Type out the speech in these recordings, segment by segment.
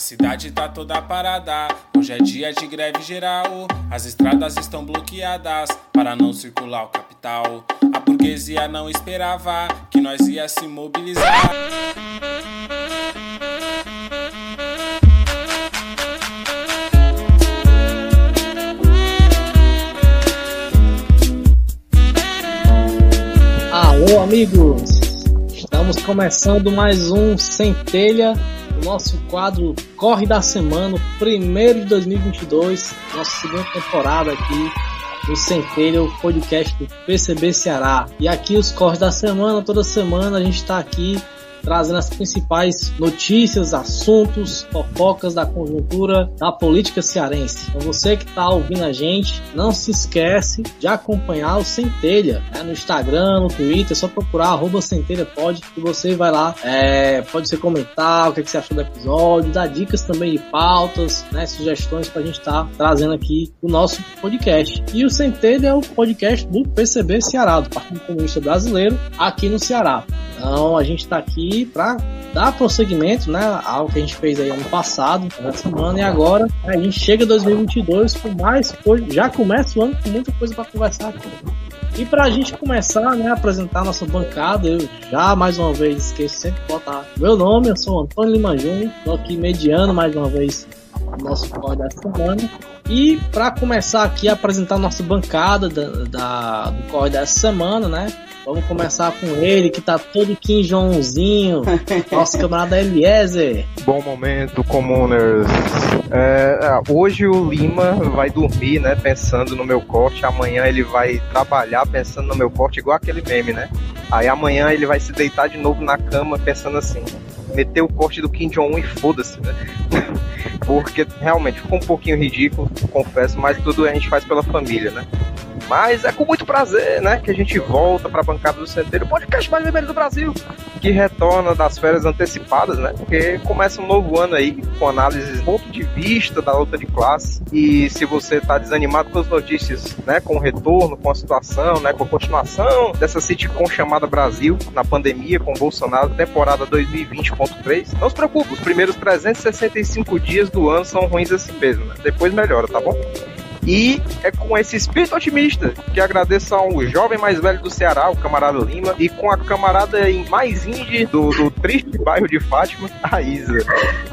cidade tá toda parada, hoje é dia de greve geral. As estradas estão bloqueadas para não circular o capital. A burguesia não esperava que nós ia se mobilizar. Alô, amigos! Estamos começando mais um Centelha, nosso quadro Corre da Semana, primeiro de 2022, nossa segunda temporada aqui do Centelha, o podcast do PCB Ceará. E aqui os Corres da Semana, toda semana a gente está aqui trazendo as principais notícias, assuntos, fofocas da conjuntura da política cearense. Então você que está ouvindo a gente, não se esquece de acompanhar o Centelha né, no Instagram, no Twitter, é só procurar arroba Centelha pode que você vai lá, é, pode ser comentar o que, é que, você achou do episódio, dar dicas também de pautas, né, sugestões para a gente estar tá trazendo aqui o nosso podcast. E o Centelha é o podcast do PCB Ceará, do Partido Comunista Brasileiro, aqui no Ceará. Então a gente está aqui para dar prosseguimento, né, ao que a gente fez aí ano passado, na semana e agora a gente chega em 2022 com mais coisa, já começa o ano com muita coisa para conversar aqui. E para a gente começar, né, a apresentar nossa bancada, eu já mais uma vez esqueço sempre de botar meu nome, eu sou Antônio Lima Júnior, estou aqui mediando mais uma vez nosso código da semana. E para começar aqui a apresentar nossa bancada da, da do corre dessa semana, né? Vamos começar com ele, que tá todo quinjonzinho. Nosso camarada Eliezer. Bom momento, comuners. É, é, hoje o Lima vai dormir, né? Pensando no meu corte. Amanhã ele vai trabalhar pensando no meu corte, igual aquele meme, né? Aí amanhã ele vai se deitar de novo na cama pensando assim: meter o corte do Kim Jong-un e foda-se, né? Porque realmente ficou um pouquinho ridículo, confesso, mas tudo a gente faz pela família, né? Mas é com muito prazer, né, que a gente volta para a bancada do Centeiro, podcast mais vermelho do Brasil, que retorna das férias antecipadas, né? Porque começa um novo ano aí com análise ponto de vista da luta de classe. E se você está desanimado com as notícias, né, com o retorno, com a situação, né, com a continuação dessa sitcom chamada Brasil na pandemia com Bolsonaro, temporada 2020.3, não se preocupe, os primeiros 365 dias do ano são ruins assim mesmo, né? Depois melhora, tá bom? E é com esse espírito otimista que agradeço ao jovem mais velho do Ceará, o camarada Lima, e com a camarada mais indie do, do triste bairro de Fátima, a Isa.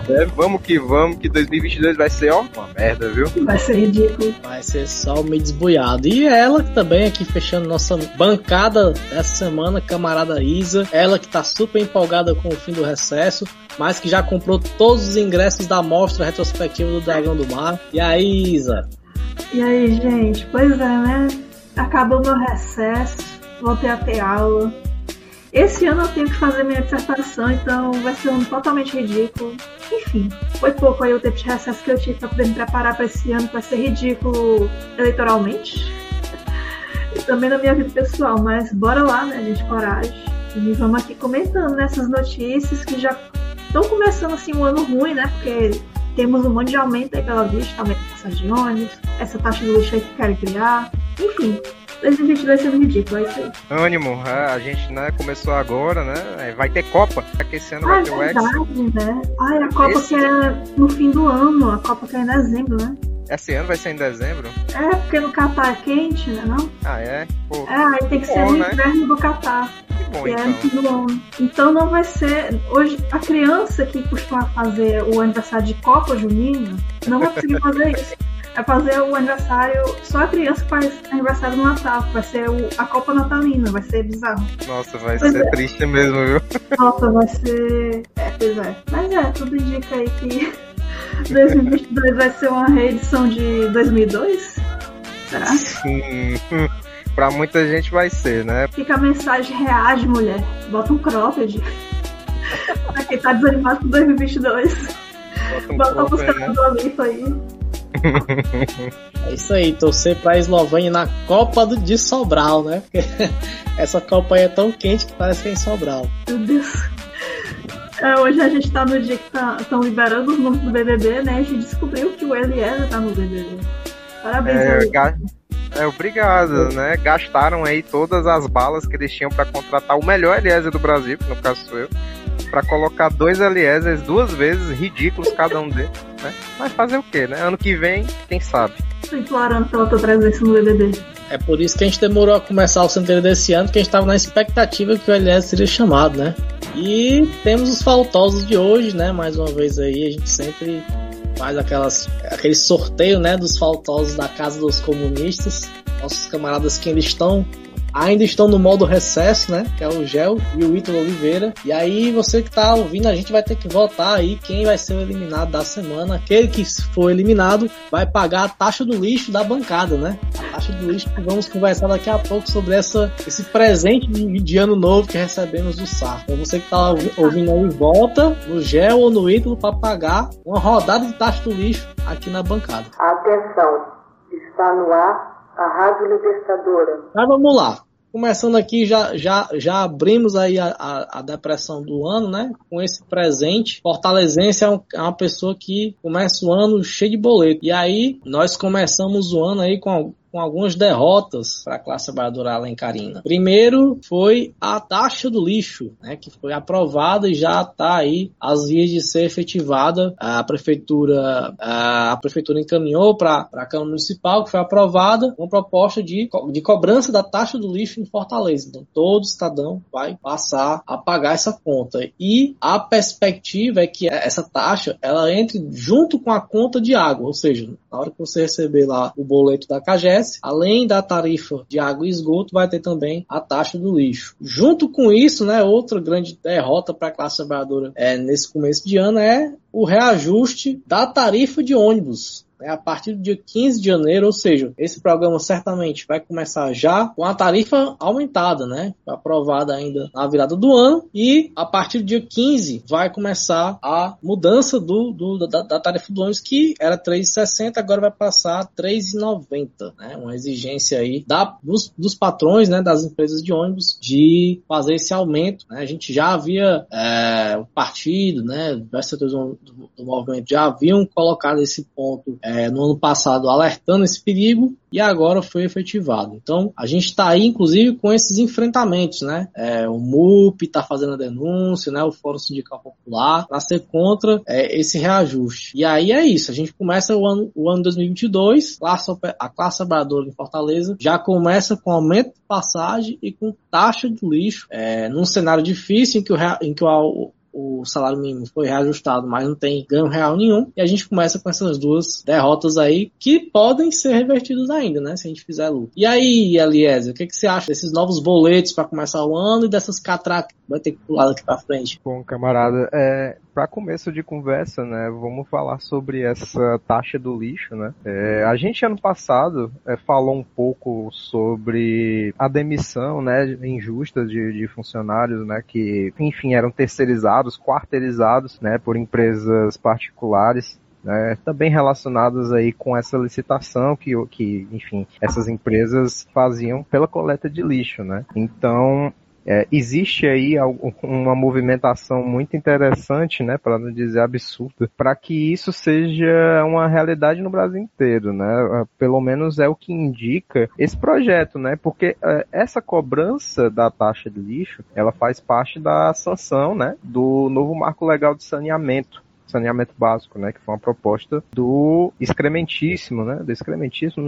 É, vamos que vamos, que 2022 vai ser, ó, uma merda, viu? Vai ser ridículo. Vai ser só meio desboiado. E ela também aqui fechando nossa bancada dessa semana, camarada Isa. Ela que tá super empolgada com o fim do recesso, mas que já comprou todos os ingressos da mostra retrospectiva do Dragão do Mar. E aí, Isa? E aí, gente? Pois é, né? Acabou meu recesso, voltei a ter aula. Esse ano eu tenho que fazer minha dissertação, então vai ser um totalmente ridículo. Enfim, foi pouco aí o tempo de recesso que eu tive para poder me preparar para esse ano, que vai ser ridículo eleitoralmente. e também na minha vida pessoal, mas bora lá, né, gente? Coragem. E vamos aqui comentando nessas notícias que já estão começando assim um ano ruim, né? Porque temos um monte de aumento aí pela vista, aumento de taxa de ônibus, essa taxa de lixo aí que querem criar. Enfim, 2022 sendo ridículo, é isso aí. Ânimo, é, a gente né, começou agora, né? É, vai ter Copa, que esse ano vai ter o X. né? Ai, a Copa esse... que é no fim do ano, a Copa que é em dezembro, né? Esse ano vai ser em dezembro? É, porque no Catar é quente, né não? Ah, é? Pô, é, aí tem que bom, ser no né? inverno do Catar. Bom, que então. É ano. Então não vai ser. Hoje, a criança que costuma fazer o aniversário de Copa Junina não vai conseguir fazer isso. É fazer o aniversário. Só a criança que faz aniversário no Natal. Vai ser o, a Copa Natalina. Vai ser bizarro. Nossa, vai pois ser é. triste mesmo, viu? Nossa, vai ser. É, pois é. Mas é, tudo indica aí que 2022 vai ser uma reedição de 2002? Será? Sim. Pra muita gente vai ser, né? Fica a mensagem, reage, mulher. Bota um cropped. pra quem tá desanimado com 2022. Bota, um Bota a música né? do aí. É isso aí, torcer pra Eslovênia na Copa do, de Sobral, né? Porque essa Copa aí é tão quente que parece que é em Sobral. Meu Deus. É, hoje a gente tá no dia que estão tá, liberando os nomes do BBB, né? A gente descobriu que o Eliezer tá no BBB. Parabéns, é, ga... é, obrigado, né? Gastaram aí todas as balas que eles tinham para contratar o melhor Eliezer do Brasil, que no caso sou eu. para colocar dois Eliézeres duas vezes, ridículos cada um deles, né? Mas fazer o quê, né? Ano que vem, quem sabe? Implorando pela tua presença no BBB. É por isso que a gente demorou a começar o centenário desse ano, porque a gente estava na expectativa que o LS seria chamado, né? E temos os faltosos de hoje, né? Mais uma vez aí, a gente sempre faz aquelas, aquele sorteio, né? Dos faltosos da Casa dos Comunistas. Nossos camaradas que ainda estão ainda estão no modo recesso, né? Que é o Gel e o Ítalo Oliveira. E aí, você que tá ouvindo, a gente vai ter que votar aí quem vai ser o eliminado da semana. Aquele que for eliminado vai pagar a taxa do lixo da bancada, né? A taxa do lixo que vamos conversar daqui a pouco sobre essa, esse presente de, ano novo que recebemos do SAR. Então você que tá ouvindo aí, volta no Gel ou no Ítalo para pagar uma rodada de taxa do lixo aqui na bancada. Atenção, está no ar a Rádio Libertadora. Mas vamos lá. Começando aqui, já, já, já abrimos aí a, a, a, depressão do ano, né? Com esse presente. Fortalezense é, um, é, uma pessoa que começa o ano cheio de boleto. E aí, nós começamos o ano aí com com algumas derrotas para a classe trabalhadora alencarina. Primeiro foi a taxa do lixo, né, que foi aprovada e já está aí às vias de ser efetivada. A prefeitura, a prefeitura encaminhou para a Câmara Municipal, que foi aprovada, uma proposta de, de cobrança da taxa do lixo em Fortaleza. Então, todo cidadão vai passar a pagar essa conta. E a perspectiva é que essa taxa ela entre junto com a conta de água, ou seja, na hora que você receber lá o boleto da CAGES, além da tarifa de água e esgoto, vai ter também a taxa do lixo. Junto com isso, né, outra grande derrota para a classe trabalhadora é, nesse começo de ano é o reajuste da tarifa de ônibus né, a partir do dia 15 de janeiro, ou seja, esse programa certamente vai começar já com a tarifa aumentada, né? Aprovada ainda na virada do ano e a partir do dia 15 vai começar a mudança do, do da, da, tarifa do ônibus que era 3,60 agora vai passar a 3,90, né? Uma exigência aí da, dos, dos, patrões, né? Das empresas de ônibus de fazer esse aumento. Né? A gente já havia é, o partido, né? Diversos setores do, do, do movimento já haviam colocado esse ponto é, no ano passado alertando esse perigo e agora foi efetivado. Então, a gente está aí, inclusive, com esses enfrentamentos, né? É, o MUP está fazendo a denúncia, né? O Fórum Sindical Popular, para ser contra é, esse reajuste. E aí é isso, a gente começa o ano, o ano 2022, classe, a classe trabalhadora em Fortaleza já começa com aumento de passagem e com taxa de lixo, é, num cenário difícil em que o, em que o, o salário mínimo foi reajustado, mas não tem ganho real nenhum. E a gente começa com essas duas derrotas aí que podem ser revertidas ainda, né? Se a gente fizer luta. E aí, Eliezer, o que, que você acha desses novos boletos para começar o ano e dessas catracas vai ter que pular daqui para frente? Bom, camarada, é, para começo de conversa, né, vamos falar sobre essa taxa do lixo, né? É, a gente ano passado é, falou um pouco sobre a demissão, né, injusta de, de funcionários, né, que, enfim, eram terceirizados, quarteirizados, né, por empresas particulares. Né, também relacionadas aí com essa licitação que, que, enfim, essas empresas faziam pela coleta de lixo, né? Então, é, existe aí uma movimentação muito interessante, né, para não dizer absurda, para que isso seja uma realidade no Brasil inteiro, né? É, pelo menos é o que indica esse projeto, né? Porque é, essa cobrança da taxa de lixo, ela faz parte da sanção, né, do novo marco legal de saneamento saneamento básico, né, que foi uma proposta do excrementíssimo, né, do excrementíssimo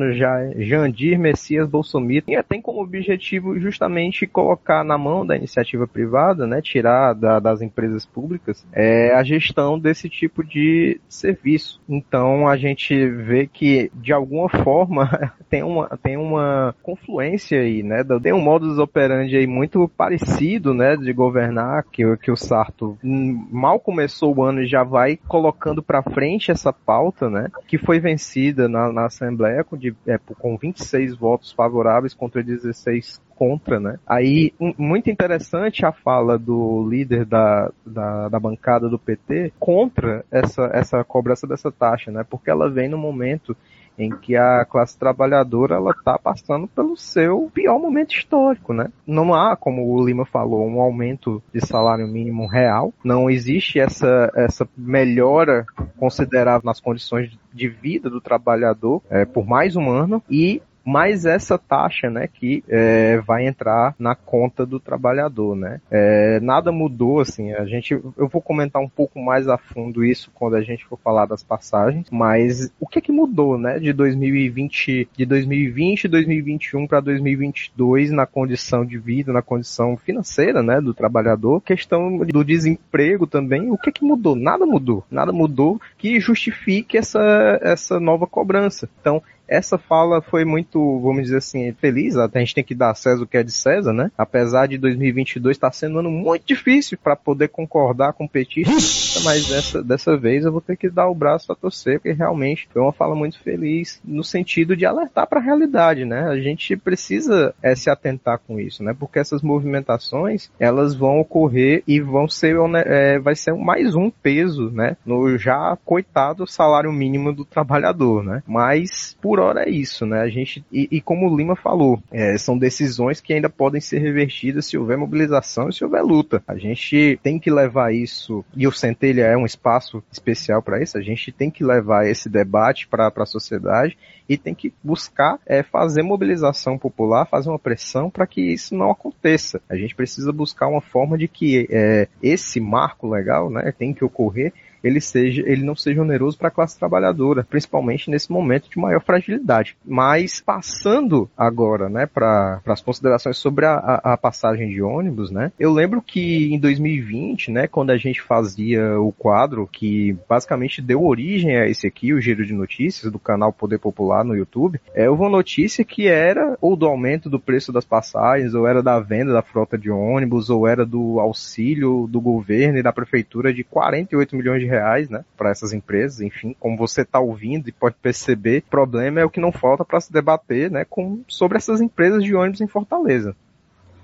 Jandir Messias Bolsonaro, e tem como objetivo justamente colocar na mão da iniciativa privada, né, tirar da, das empresas públicas é, a gestão desse tipo de serviço. Então a gente vê que de alguma forma tem uma, tem uma confluência aí, né, tem um modus operandi aí muito parecido, né, de governar que, que o Sarto mal começou o ano e já vai vai colocando para frente essa pauta, né, que foi vencida na, na Assembleia com, de, é, com 26 votos favoráveis contra 16 contra, né? Aí, um, muito interessante a fala do líder da, da, da, bancada do PT contra essa, essa cobrança dessa taxa, né? Porque ela vem no momento em que a classe trabalhadora ela está passando pelo seu pior momento histórico, né? Não há, como o Lima falou, um aumento de salário mínimo real, não existe essa, essa melhora considerável nas condições de vida do trabalhador é, por mais um ano e mais essa taxa, né, que é, vai entrar na conta do trabalhador, né. É, nada mudou, assim, a gente, eu vou comentar um pouco mais a fundo isso quando a gente for falar das passagens, mas o que que mudou, né, de 2020, de 2020, 2021 para 2022 na condição de vida, na condição financeira, né, do trabalhador, questão do desemprego também, o que que mudou? Nada mudou, nada mudou que justifique essa, essa nova cobrança. Então, essa fala foi muito, vamos dizer assim, feliz. A gente tem que dar a César o que é de César, né? Apesar de 2022 estar sendo um ano muito difícil para poder concordar com o petista, mas dessa, dessa vez eu vou ter que dar o braço a torcer, porque realmente foi uma fala muito feliz no sentido de alertar para a realidade, né? A gente precisa é, se atentar com isso, né? Porque essas movimentações elas vão ocorrer e vão ser, é, vai ser mais um peso, né? No já coitado salário mínimo do trabalhador, né? Mas por por hora é isso, né? A gente, e, e como o Lima falou, é, são decisões que ainda podem ser revertidas se houver mobilização e se houver luta. A gente tem que levar isso, e o Centelha é um espaço especial para isso, a gente tem que levar esse debate para a sociedade e tem que buscar é, fazer mobilização popular, fazer uma pressão para que isso não aconteça. A gente precisa buscar uma forma de que é, esse marco legal né, tem que ocorrer ele seja, ele não seja oneroso para a classe trabalhadora, principalmente nesse momento de maior fragilidade. Mas passando agora, né, para as considerações sobre a, a, passagem de ônibus, né, eu lembro que em 2020, né, quando a gente fazia o quadro que basicamente deu origem a esse aqui, o Giro de Notícias do canal Poder Popular no YouTube, é uma notícia que era ou do aumento do preço das passagens, ou era da venda da frota de ônibus, ou era do auxílio do governo e da prefeitura de 48 milhões de reais, né, para essas empresas. Enfim, como você está ouvindo e pode perceber, o problema é o que não falta para se debater, né, com, sobre essas empresas de ônibus em Fortaleza.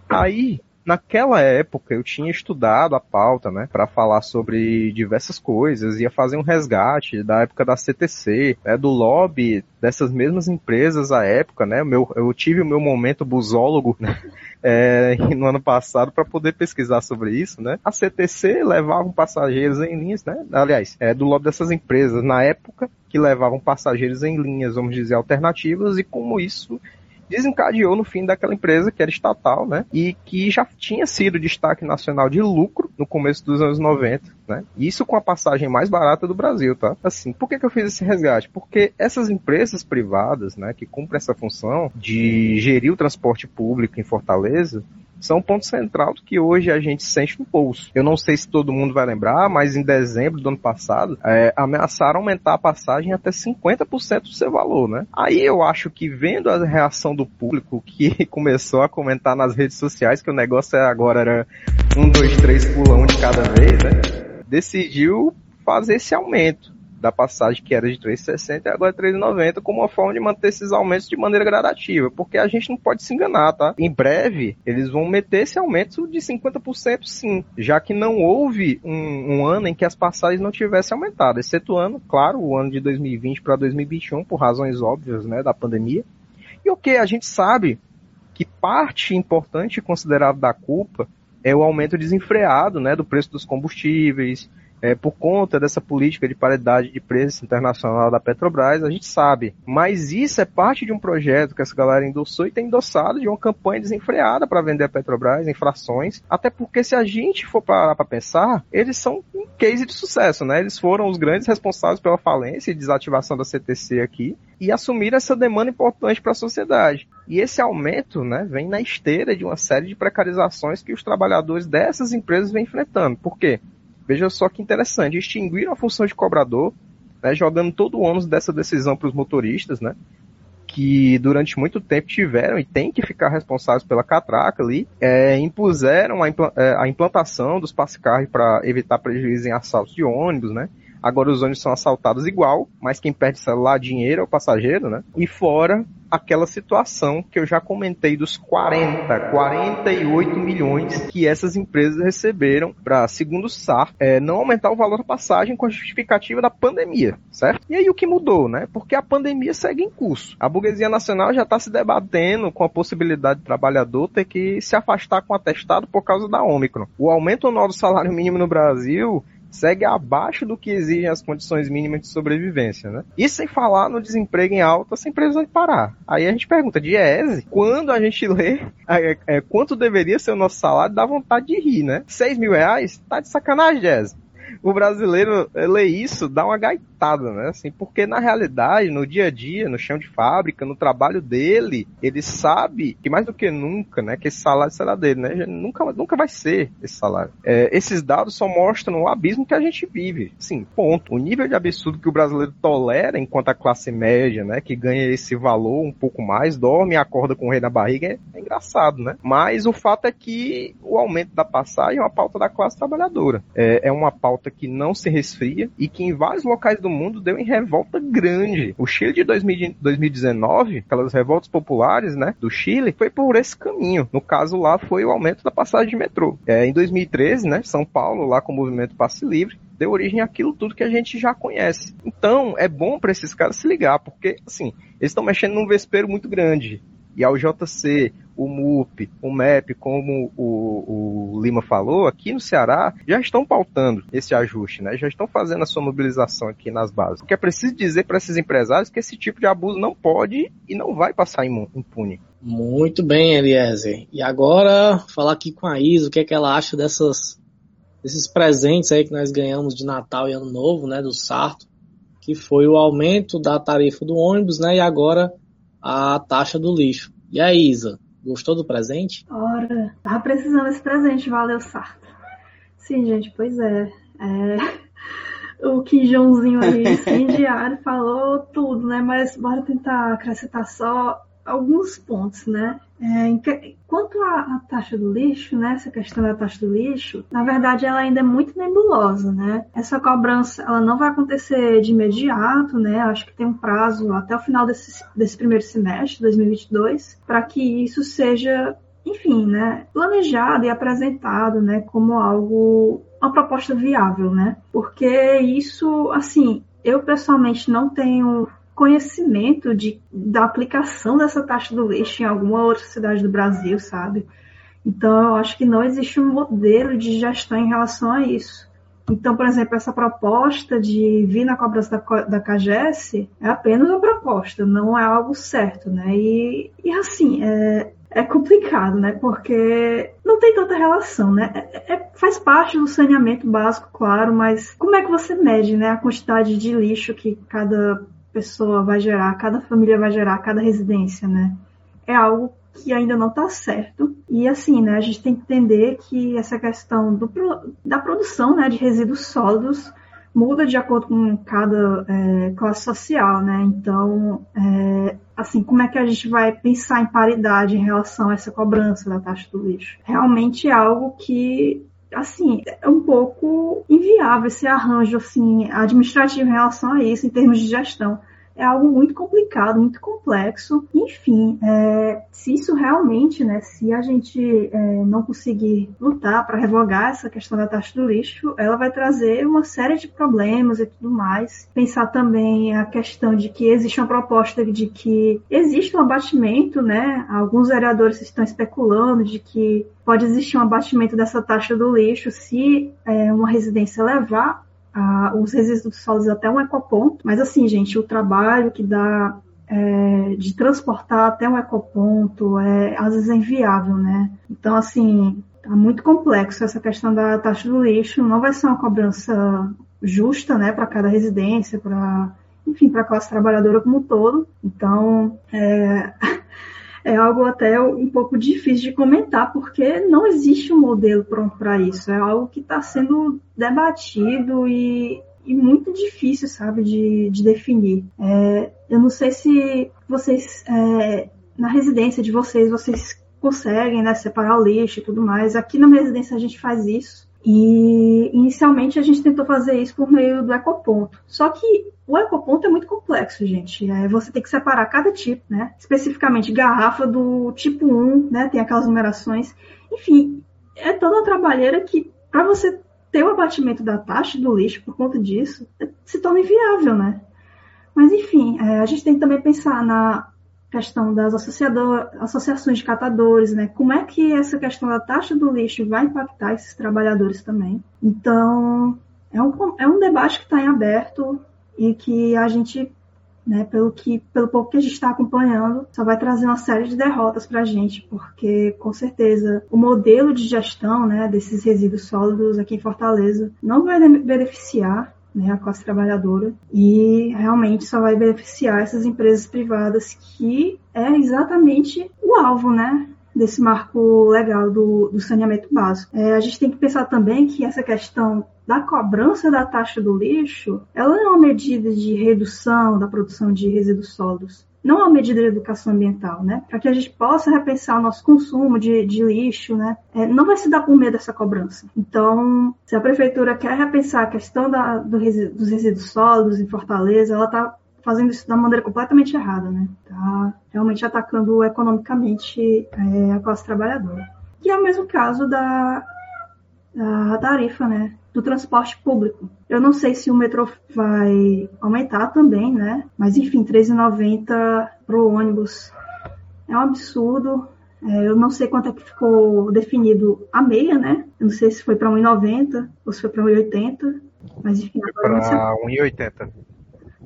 Aí, naquela época eu tinha estudado a pauta, né, para falar sobre diversas coisas, ia fazer um resgate da época da CTC, né, do lobby dessas mesmas empresas à época, né, meu, eu tive o meu momento busólogo, né, é, no ano passado para poder pesquisar sobre isso, né? A CTC levava passageiros em linhas, né? Aliás, é do lobby dessas empresas na época que levavam passageiros em linhas, vamos dizer, alternativas e como isso desencadeou no fim daquela empresa que era estatal, né? E que já tinha sido destaque nacional de lucro no começo dos anos 90, né? Isso com a passagem mais barata do Brasil, tá? Assim, por que, que eu fiz esse resgate? Porque essas empresas privadas, né, que cumprem essa função de gerir o transporte público em Fortaleza, são um ponto central do que hoje a gente sente no pulso. Eu não sei se todo mundo vai lembrar, mas em dezembro do ano passado, é, ameaçaram aumentar a passagem até 50% do seu valor, né? Aí eu acho que vendo a reação do público que começou a comentar nas redes sociais que o negócio agora era um, dois, três pulão de cada vez, né? Decidiu fazer esse aumento da passagem que era de 3,60 e agora é 3,90 como uma forma de manter esses aumentos de maneira gradativa, porque a gente não pode se enganar, tá? Em breve, eles vão meter esse aumento de 50% sim, já que não houve um, um ano em que as passagens não tivessem aumentado, excetuando, claro, o ano de 2020 para 2021, por razões óbvias, né, da pandemia. E o que a gente sabe que parte importante e considerável da culpa é o aumento desenfreado, né, do preço dos combustíveis, é, por conta dessa política de paridade de preço internacional da Petrobras, a gente sabe. Mas isso é parte de um projeto que essa galera endossou e tem endossado de uma campanha desenfreada para vender a Petrobras em frações. Até porque se a gente for parar para pensar, eles são um case de sucesso, né? Eles foram os grandes responsáveis pela falência e desativação da CTC aqui e assumiram essa demanda importante para a sociedade. E esse aumento né, vem na esteira de uma série de precarizações que os trabalhadores dessas empresas vêm enfrentando. Por quê? Veja só que interessante, extinguiram a função de cobrador, né, jogando todo o ônus dessa decisão para os motoristas, né, que durante muito tempo tiveram e têm que ficar responsáveis pela catraca ali, é, impuseram a, é, a, implantação dos passe-carro para evitar prejuízo em assaltos de ônibus, né, Agora os ônibus são assaltados igual, mas quem perde celular, dinheiro é o passageiro, né? E fora aquela situação que eu já comentei dos 40, 48 milhões que essas empresas receberam para, segundo o SAR, é, não aumentar o valor da passagem com a justificativa da pandemia, certo? E aí o que mudou, né? Porque a pandemia segue em curso. A burguesia nacional já está se debatendo com a possibilidade do trabalhador ter que se afastar com o atestado por causa da Ômicron. O aumento anual do salário mínimo no Brasil segue abaixo do que exigem as condições mínimas de sobrevivência, né? E sem falar no desemprego em alta sem previsão de parar. Aí a gente pergunta, Diese, quando a gente lê é, é, quanto deveria ser o nosso salário, dá vontade de rir, né? 6 mil reais? Tá de sacanagem, Diese o brasileiro lê isso, dá uma gaitada, né? Assim, porque na realidade, no dia a dia, no chão de fábrica, no trabalho dele, ele sabe que mais do que nunca, né, que esse salário será dele, né? Nunca, nunca vai ser esse salário. É, esses dados só mostram o abismo que a gente vive. Sim, ponto. O nível de absurdo que o brasileiro tolera enquanto a classe média, né, que ganha esse valor um pouco mais, dorme e acorda com o rei na barriga, é, é engraçado, né? Mas o fato é que o aumento da passagem é uma pauta da classe trabalhadora. É, é uma pauta que não se resfria e que em vários locais do mundo deu em revolta grande. O Chile de 2019, aquelas revoltas populares, né, do Chile, foi por esse caminho. No caso lá foi o aumento da passagem de metrô. É, em 2013, né, São Paulo, lá com o movimento Passe Livre, deu origem àquilo tudo que a gente já conhece. Então, é bom para esses caras se ligar, porque, assim, eles estão mexendo num vespeiro muito grande. E ao JC, o MUP, o MEP, como o, o, Lima falou, aqui no Ceará já estão pautando esse ajuste, né? Já estão fazendo a sua mobilização aqui nas bases. Porque é preciso dizer para esses empresários que esse tipo de abuso não pode e não vai passar impune. Muito bem, Eliezer. E agora, falar aqui com a Isa, o que é que ela acha dessas, desses presentes aí que nós ganhamos de Natal e Ano Novo, né, do Sarto, que foi o aumento da tarifa do ônibus, né, e agora a taxa do lixo. E a Isa, gostou do presente? Ora, tava precisando desse presente, valeu, Sarto. Sim, gente, pois é. é... O Quijãozinho aí, sim, diário, falou tudo, né? Mas bora tentar acrescentar só alguns pontos, né? É, quanto à, taxa do lixo, né? Essa questão da taxa do lixo, na verdade, ela ainda é muito nebulosa, né? Essa cobrança, ela não vai acontecer de imediato, né? Acho que tem um prazo até o final desse, desse primeiro semestre, 2022, para que isso seja enfim, né, planejado e apresentado, né, como algo, uma proposta viável, né? Porque isso, assim, eu pessoalmente não tenho conhecimento de, da aplicação dessa taxa do lixo em alguma outra cidade do Brasil, sabe? Então, eu acho que não existe um modelo de gestão em relação a isso. Então, por exemplo, essa proposta de vir na cobrança da, da CAGES é apenas uma proposta, não é algo certo, né? E, e assim, é, é complicado, né? Porque não tem tanta relação, né? É, é, faz parte do saneamento básico, claro, mas como é que você mede, né? A quantidade de lixo que cada pessoa vai gerar, cada família vai gerar, cada residência, né? É algo que ainda não está certo. E assim, né, a gente tem que entender que essa questão do, da produção né, de resíduos sólidos muda de acordo com cada é, classe social, né? Então, é, assim, como é que a gente vai pensar em paridade em relação a essa cobrança da taxa do lixo? Realmente é algo que assim, é um pouco inviável esse arranjo assim, administrativo em relação a isso, em termos de gestão é algo muito complicado, muito complexo. Enfim, é, se isso realmente, né, se a gente é, não conseguir lutar para revogar essa questão da taxa do lixo, ela vai trazer uma série de problemas e tudo mais. Pensar também a questão de que existe uma proposta de que existe um abatimento, né? Alguns vereadores estão especulando de que pode existir um abatimento dessa taxa do lixo se é, uma residência levar os resíduos sólidos até um ecoponto. Mas assim, gente, o trabalho que dá é, de transportar até um ecoponto é às vezes é inviável, né? Então, assim, tá muito complexo essa questão da taxa do lixo. Não vai ser uma cobrança justa, né, para cada residência, para enfim, para a classe trabalhadora como um todo. Então, é, é algo até um pouco difícil de comentar, porque não existe um modelo pronto para isso. É algo que está sendo debatido e, e, muito difícil, sabe, de, de definir. É, eu não sei se vocês, é, na residência de vocês, vocês conseguem né, separar o lixo e tudo mais. Aqui na minha residência a gente faz isso. E inicialmente a gente tentou fazer isso por meio do ecoponto. Só que o ecoponto é muito complexo, gente. É, você tem que separar cada tipo, né? Especificamente garrafa do tipo 1, né? Tem aquelas numerações. Enfim, é toda uma trabalheira que, para você ter o abatimento da taxa do lixo por conta disso, se torna inviável, né? Mas, enfim, é, a gente tem que também pensar na questão das associações de catadores, né? Como é que essa questão da taxa do lixo vai impactar esses trabalhadores também? Então, é um, é um debate que está em aberto e que a gente né, pelo que pelo pouco que a gente está acompanhando, só vai trazer uma série de derrotas para a gente, porque com certeza o modelo de gestão né, desses resíduos sólidos aqui em Fortaleza não vai beneficiar né, a classe trabalhadora e realmente só vai beneficiar essas empresas privadas que é exatamente o alvo, né, desse marco legal do, do saneamento básico. É, a gente tem que pensar também que essa questão da cobrança da taxa do lixo, ela é uma medida de redução da produção de resíduos sólidos. Não é uma medida de educação ambiental, né? Para que a gente possa repensar o nosso consumo de, de lixo, né? É, não vai se dar por meio dessa cobrança. Então, se a prefeitura quer repensar a questão da, do dos resíduos sólidos em Fortaleza, ela está fazendo isso da maneira completamente errada, né? Tá realmente atacando economicamente é, a classe trabalhadora. E é o mesmo caso da, da tarifa, né? Do transporte público. Eu não sei se o metrô vai aumentar também, né? Mas enfim, R$13,90 para o ônibus é um absurdo. É, eu não sei quanto é que ficou definido a meia, né? Eu não sei se foi para 1,90 ou se foi para 1,80. Mas enfim. Para 1,80.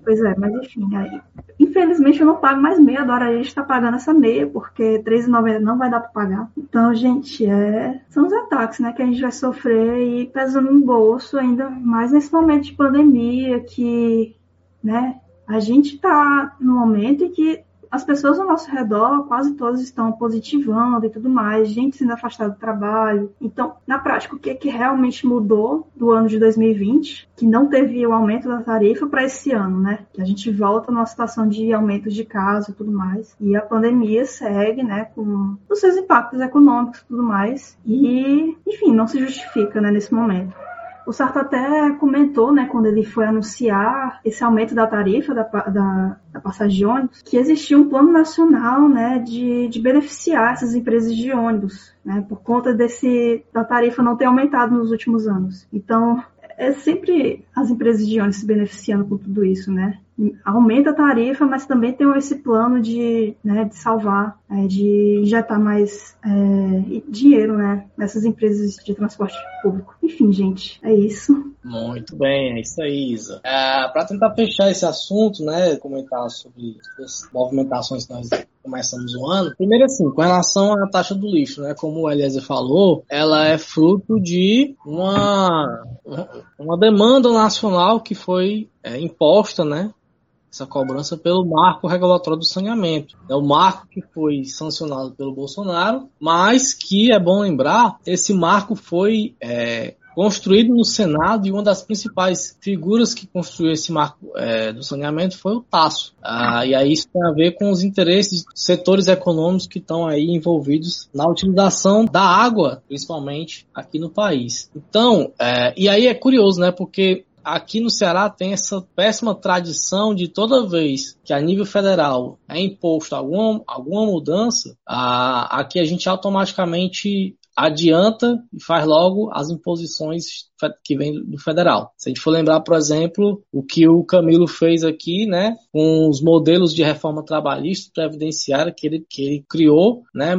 Pois é, mas enfim, aí, infelizmente eu não pago mais meia, agora a gente está pagando essa meia, porque R$13,90 não vai dar para pagar. Então, gente, é, são os ataques né, que a gente vai sofrer e pesando no bolso, ainda mais nesse momento de pandemia, que né, a gente está no momento em que as pessoas ao nosso redor, quase todas estão positivando e tudo mais, gente sendo afastada do trabalho. Então, na prática, o que, que realmente mudou do ano de 2020, que não teve o aumento da tarifa para esse ano, né? Que a gente volta numa situação de aumento de casos e tudo mais. E a pandemia segue, né, com os seus impactos econômicos e tudo mais. E, enfim, não se justifica, né, nesse momento. O Sarto até comentou, né, quando ele foi anunciar esse aumento da tarifa da, da, da passagem de ônibus, que existia um plano nacional, né, de, de beneficiar essas empresas de ônibus, né, por conta desse da tarifa não ter aumentado nos últimos anos. Então, é sempre as empresas de ônibus se beneficiando com tudo isso, né? Aumenta a tarifa, mas também tem esse plano de, né, de salvar, é, de injetar mais é, dinheiro, né, nessas empresas de transporte público. Enfim, gente, é isso. Muito bem, é isso aí, Isa. É, Para tentar fechar esse assunto, né, comentar sobre as movimentações que nós começamos o ano. Primeiro assim, com relação à taxa do lixo, né? Como o Eliezer falou, ela é fruto de uma, uma demanda nacional que foi é, imposta, né? Essa cobrança pelo marco regulatório do saneamento. É o marco que foi sancionado pelo Bolsonaro, mas que é bom lembrar, esse marco foi é, construído no Senado e uma das principais figuras que construiu esse marco é, do saneamento foi o Tasso. Ah, e aí isso tem a ver com os interesses dos setores econômicos que estão aí envolvidos na utilização da água, principalmente aqui no país. Então, é, e aí é curioso, né? Porque aqui no Ceará tem essa péssima tradição de toda vez que a nível federal é imposto alguma, alguma mudança, a, aqui a gente automaticamente adianta e faz logo as imposições que vem do federal. Se a gente for lembrar, por exemplo, o que o Camilo fez aqui, né, com os modelos de reforma trabalhista previdenciária que ele, que ele criou, né,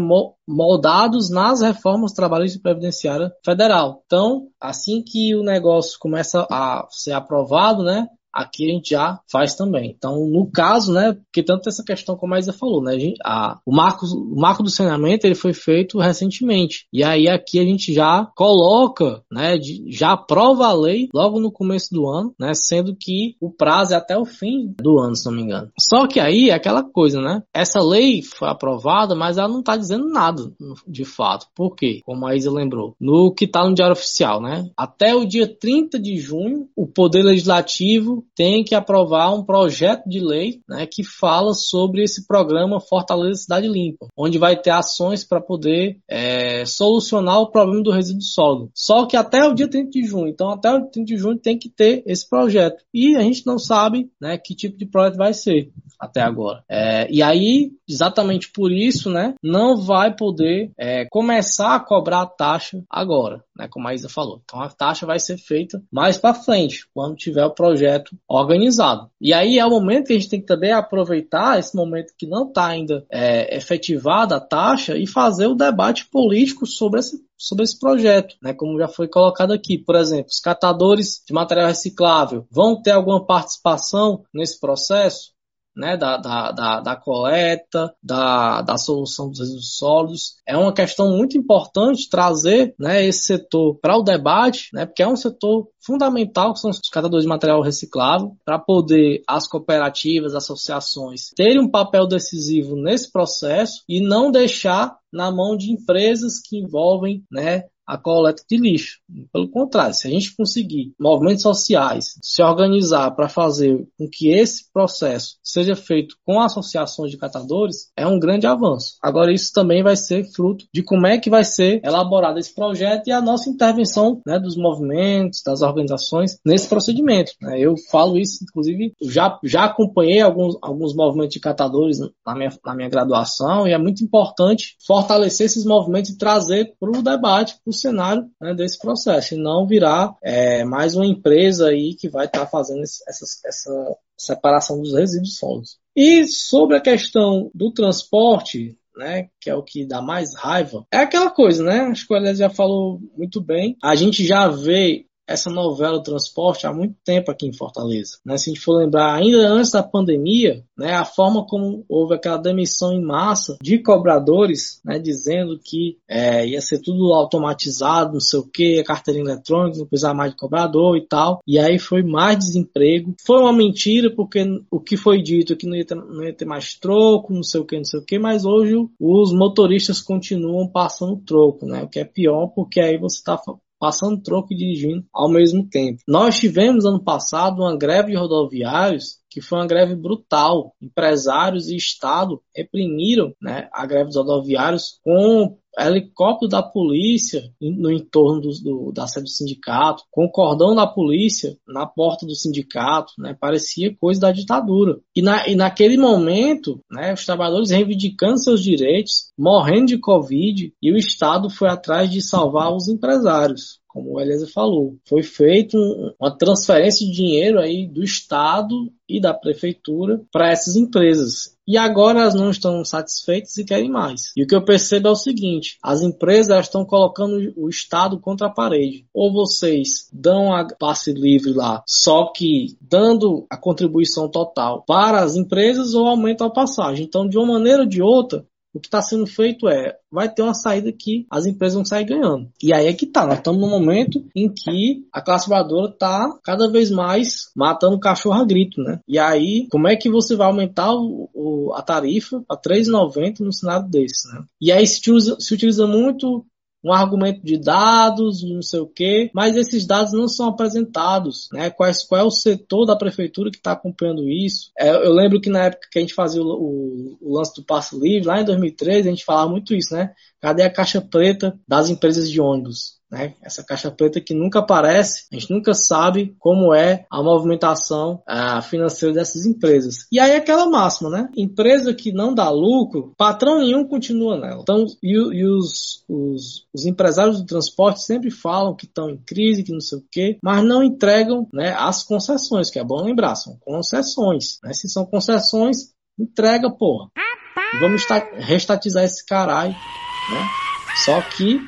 moldados nas reformas trabalhistas e previdenciária federal. Então, assim que o negócio começa a ser aprovado, né, aqui a gente já faz também. Então, no caso, né, porque tanto essa questão como a Isa falou, né, a o, marco, o marco do saneamento ele foi feito recentemente. E aí aqui a gente já coloca, né, de, já aprova a lei logo no começo do ano, né, sendo que o prazo é até o fim do ano, se não me engano. Só que aí é aquela coisa, né, essa lei foi aprovada, mas ela não está dizendo nada, de fato. Por quê? Como a Isa lembrou, no que está no Diário Oficial, né, até o dia 30 de junho, o Poder Legislativo tem que aprovar um projeto de lei né, que fala sobre esse programa Fortaleza Cidade Limpa, onde vai ter ações para poder é, solucionar o problema do resíduo sólido. Só que até o dia 30 de junho, então até o 30 de junho tem que ter esse projeto. E a gente não sabe né, que tipo de projeto vai ser até agora. É, e aí, exatamente por isso, né, não vai poder é, começar a cobrar a taxa agora, né, como a Isa falou. Então a taxa vai ser feita mais para frente, quando tiver o projeto muito organizado. E aí é o momento que a gente tem que também aproveitar esse momento que não está ainda é, efetivada a taxa e fazer o debate político sobre esse, sobre esse projeto, né? Como já foi colocado aqui, por exemplo, os catadores de material reciclável vão ter alguma participação nesse processo? Né, da, da, da, da, coleta, da, da solução dos resíduos sólidos. É uma questão muito importante trazer né, esse setor para o debate, né, porque é um setor fundamental, que são os catadores de material reciclável, para poder as cooperativas, associações terem um papel decisivo nesse processo e não deixar na mão de empresas que envolvem né, a coleta de lixo. Pelo contrário, se a gente conseguir movimentos sociais se organizar para fazer com que esse processo seja feito com associações de catadores, é um grande avanço. Agora, isso também vai ser fruto de como é que vai ser elaborado esse projeto e a nossa intervenção né, dos movimentos, das organizações nesse procedimento. Né? Eu falo isso, inclusive, já, já acompanhei alguns, alguns movimentos de catadores na minha, na minha graduação e é muito importante fortalecer esses movimentos e trazer para o debate, para cenário né, desse processo, e não virar é, mais uma empresa aí que vai estar tá fazendo essa, essa separação dos resíduos sólidos. E sobre a questão do transporte, né, que é o que dá mais raiva, é aquela coisa, né? Acho que o Elias já falou muito bem. A gente já vê essa novela do transporte há muito tempo aqui em Fortaleza. Né? Se a gente for lembrar, ainda antes da pandemia, né, a forma como houve aquela demissão em massa de cobradores, né, dizendo que é, ia ser tudo automatizado, não sei o que, carteirinha eletrônica, não precisava mais de cobrador e tal. E aí foi mais desemprego. Foi uma mentira, porque o que foi dito é que não ia ter, não ia ter mais troco, não sei o que, não sei o que, mas hoje os motoristas continuam passando troco, né? O que é pior, porque aí você está passando troco e dirigindo ao mesmo tempo. Nós tivemos ano passado uma greve de rodoviários que foi uma greve brutal. Empresários e Estado reprimiram né, a greve dos rodoviários com helicóptero da polícia no entorno do, do, da sede do sindicato, com cordão da polícia na porta do sindicato, né, parecia coisa da ditadura. E, na, e naquele momento, né, os trabalhadores reivindicando seus direitos, morrendo de Covid, e o Estado foi atrás de salvar os empresários como o Eliezer falou. Foi feita uma transferência de dinheiro aí do Estado e da Prefeitura para essas empresas. E agora elas não estão satisfeitas e querem mais. E o que eu percebo é o seguinte: as empresas estão colocando o Estado contra a parede. Ou vocês dão a passe livre lá, só que dando a contribuição total para as empresas, ou aumentam a passagem. Então, de uma maneira ou de outra, o que está sendo feito é, vai ter uma saída que as empresas vão sair ganhando. E aí é que tá, nós estamos no momento em que a classe trabalhadora está cada vez mais matando cachorro a grito, né? E aí, como é que você vai aumentar o, o, a tarifa para 3,90 no cenário desse, né? E aí se utiliza, se utiliza muito um argumento de dados, não sei o quê, mas esses dados não são apresentados, né? Quais, qual é o setor da prefeitura que está acompanhando isso? É, eu lembro que na época que a gente fazia o, o, o, lance do passo livre, lá em 2013, a gente falava muito isso, né? Cadê a caixa preta das empresas de ônibus? Né? Essa caixa preta que nunca aparece, a gente nunca sabe como é a movimentação a financeira dessas empresas. E aí aquela máxima, né? Empresa que não dá lucro, patrão nenhum continua nela. Então, e, e os, os, os, empresários do transporte sempre falam que estão em crise, que não sei o quê, mas não entregam né, as concessões, que é bom lembrar, são concessões. Né? Se são concessões, entrega, porra. Vamos restatizar esse caralho, né? Só que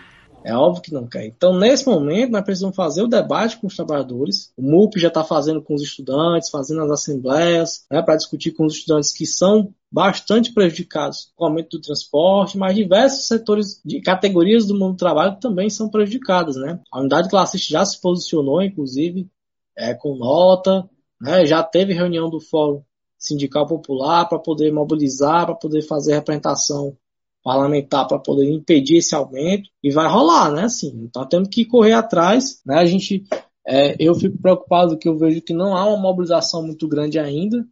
é óbvio que não quer. Então, nesse momento, nós precisamos fazer o debate com os trabalhadores. O MUP já está fazendo com os estudantes, fazendo as assembleias, né, para discutir com os estudantes que são bastante prejudicados com o aumento do transporte, mas diversos setores de categorias do mundo do trabalho também são prejudicadas. Né? A unidade classista já se posicionou, inclusive, é, com nota, né, já teve reunião do Fórum Sindical Popular para poder mobilizar, para poder fazer representação parlamentar para poder impedir esse aumento e vai rolar, né? Assim, então temos que correr atrás, né? A gente, é, eu fico preocupado que eu vejo que não há uma mobilização muito grande ainda,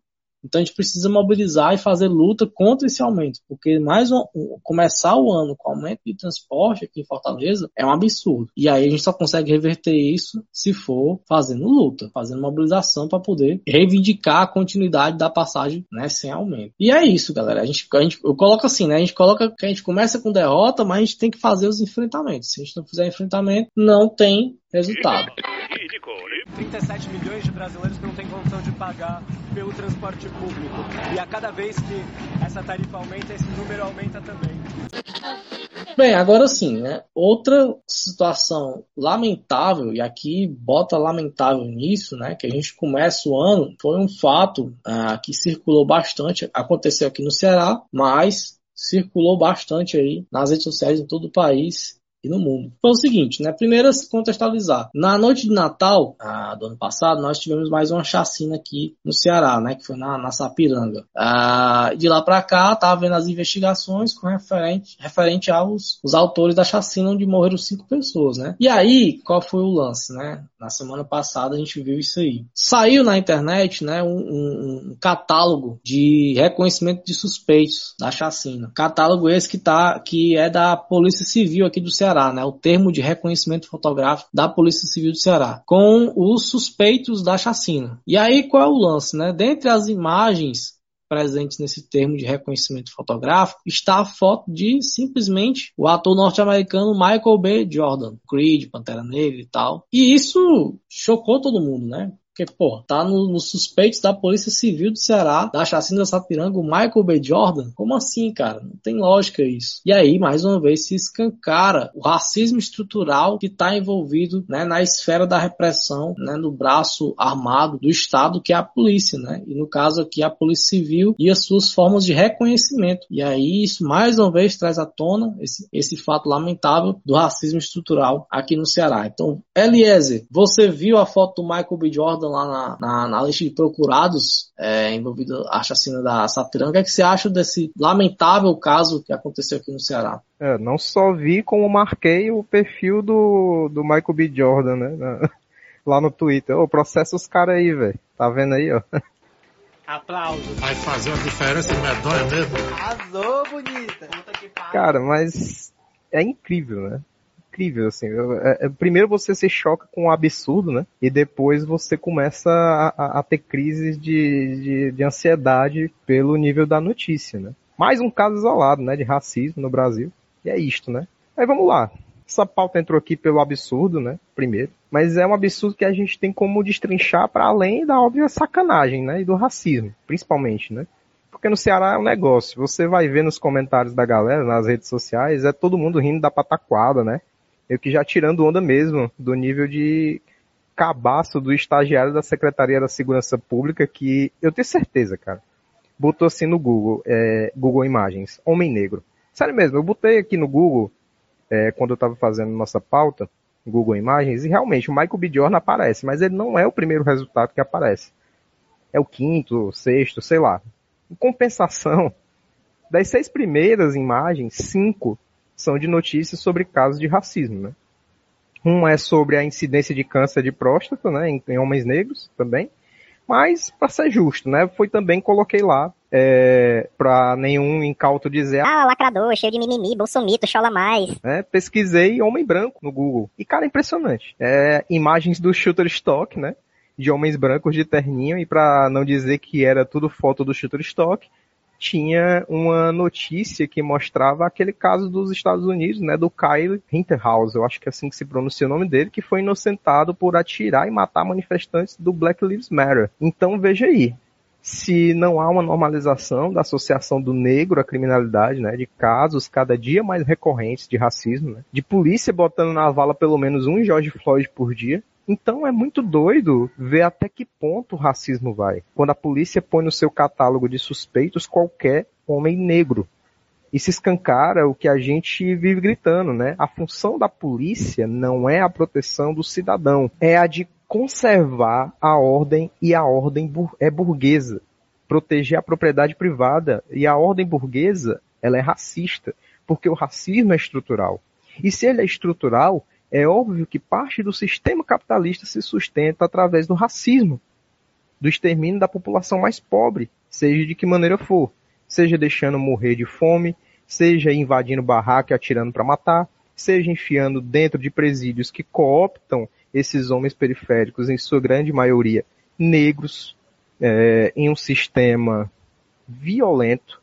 então a gente precisa mobilizar e fazer luta contra esse aumento, porque mais um, começar o ano com aumento de transporte aqui em Fortaleza é um absurdo. E aí a gente só consegue reverter isso se for fazendo luta, fazendo mobilização para poder reivindicar a continuidade da passagem, né, sem aumento. E é isso, galera. A gente, a gente eu coloco assim, né? A gente coloca que a gente começa com derrota, mas a gente tem que fazer os enfrentamentos. Se a gente não fizer enfrentamento, não tem resultado. 37 milhões de brasileiros não têm condição de pagar pelo transporte público. E a cada vez que essa tarifa aumenta, esse número aumenta também. Bem, agora sim, né? Outra situação lamentável, e aqui bota lamentável nisso, né? Que a gente começa o ano, foi um fato ah, que circulou bastante, aconteceu aqui no Ceará, mas circulou bastante aí nas redes sociais em todo o país e no mundo. Foi o seguinte, né? Primeiro, se contextualizar. Na noite de Natal ah, do ano passado, nós tivemos mais uma chacina aqui no Ceará, né? Que foi na, na Sapiranga. Ah, de lá para cá, tava vendo as investigações com referente, referente aos os autores da chacina, onde morreram cinco pessoas, né? E aí, qual foi o lance, né? Na semana passada a gente viu isso aí. Saiu na internet, né? Um, um, um catálogo de reconhecimento de suspeitos da chacina. Catálogo esse que tá, que é da Polícia Civil aqui do Ceará Ceará, né, o termo de reconhecimento fotográfico da Polícia Civil do Ceará, com os suspeitos da chacina. E aí qual é o lance, né? Dentre as imagens presentes nesse termo de reconhecimento fotográfico está a foto de simplesmente o ator norte-americano Michael B. Jordan, Creed, Pantera Negra e tal. E isso chocou todo mundo, né? Porque, pô, tá nos no suspeitos da Polícia Civil do Ceará, da chacina da Sapiranga, o Michael B. Jordan. Como assim, cara? Não tem lógica isso. E aí, mais uma vez, se escancara o racismo estrutural que está envolvido né, na esfera da repressão, né, no braço armado do Estado, que é a polícia, né? E no caso aqui, a Polícia Civil e as suas formas de reconhecimento. E aí, isso mais uma vez traz à tona esse, esse fato lamentável do racismo estrutural aqui no Ceará. Então, Eliezer, você viu a foto do Michael B. Jordan lá na, na, na lista de procurados é, envolvido a chacina da Sapiranga. O que, é que você acha desse lamentável caso que aconteceu aqui no Ceará? É, não só vi, como marquei o perfil do, do Michael B. Jordan, né? Lá no Twitter. Ô, processa os caras aí, velho. Tá vendo aí, ó? Aplausos. Vai fazer uma diferença medonha mesmo? Arrasou, bonita. Cara, mas é incrível, né? Incrível, assim. É, é, primeiro você se choca com o absurdo, né? E depois você começa a, a, a ter crises de, de, de, ansiedade pelo nível da notícia, né? Mais um caso isolado, né? De racismo no Brasil. E é isto, né? Aí vamos lá. Essa pauta entrou aqui pelo absurdo, né? Primeiro. Mas é um absurdo que a gente tem como destrinchar para além da óbvia sacanagem, né? E do racismo, principalmente, né? porque no Ceará é um negócio. Você vai ver nos comentários da galera, nas redes sociais, é todo mundo rindo da pataquada, né? Eu que já tirando onda mesmo do nível de cabaço do estagiário da Secretaria da Segurança Pública que eu tenho certeza, cara, botou assim no Google, é, Google Imagens, homem negro. Sério mesmo, eu botei aqui no Google, é, quando eu estava fazendo nossa pauta, Google Imagens, e realmente o Michael B. Jordan aparece, mas ele não é o primeiro resultado que aparece. É o quinto, sexto, sei lá. Em compensação, das seis primeiras imagens, cinco são de notícias sobre casos de racismo, né? Um é sobre a incidência de câncer de próstata, né, em, em homens negros também. Mas, para ser justo, né, foi também coloquei lá é, para nenhum incauto dizer ah, lacrador, cheio de mimimi, bolsomito, chola mais. É, pesquisei homem branco no Google. E, cara, impressionante. É, imagens do Shutterstock, né? De homens brancos de terninho, e para não dizer que era tudo foto do Shutterstock, tinha uma notícia que mostrava aquele caso dos Estados Unidos, né, do Kyle Rittenhouse, eu acho que é assim que se pronuncia o nome dele, que foi inocentado por atirar e matar manifestantes do Black Lives Matter. Então veja aí, se não há uma normalização da associação do negro à criminalidade, né, de casos cada dia mais recorrentes de racismo, né, de polícia botando na vala pelo menos um George Floyd por dia, então é muito doido ver até que ponto o racismo vai. Quando a polícia põe no seu catálogo de suspeitos qualquer homem negro. E se escancara o que a gente vive gritando, né? A função da polícia não é a proteção do cidadão, é a de conservar a ordem e a ordem é burguesa. Proteger a propriedade privada e a ordem burguesa, ela é racista, porque o racismo é estrutural. E se ele é estrutural, é óbvio que parte do sistema capitalista se sustenta através do racismo, do extermínio da população mais pobre, seja de que maneira for, seja deixando morrer de fome, seja invadindo barraco e atirando para matar, seja enfiando dentro de presídios que cooptam esses homens periféricos, em sua grande maioria negros, é, em um sistema violento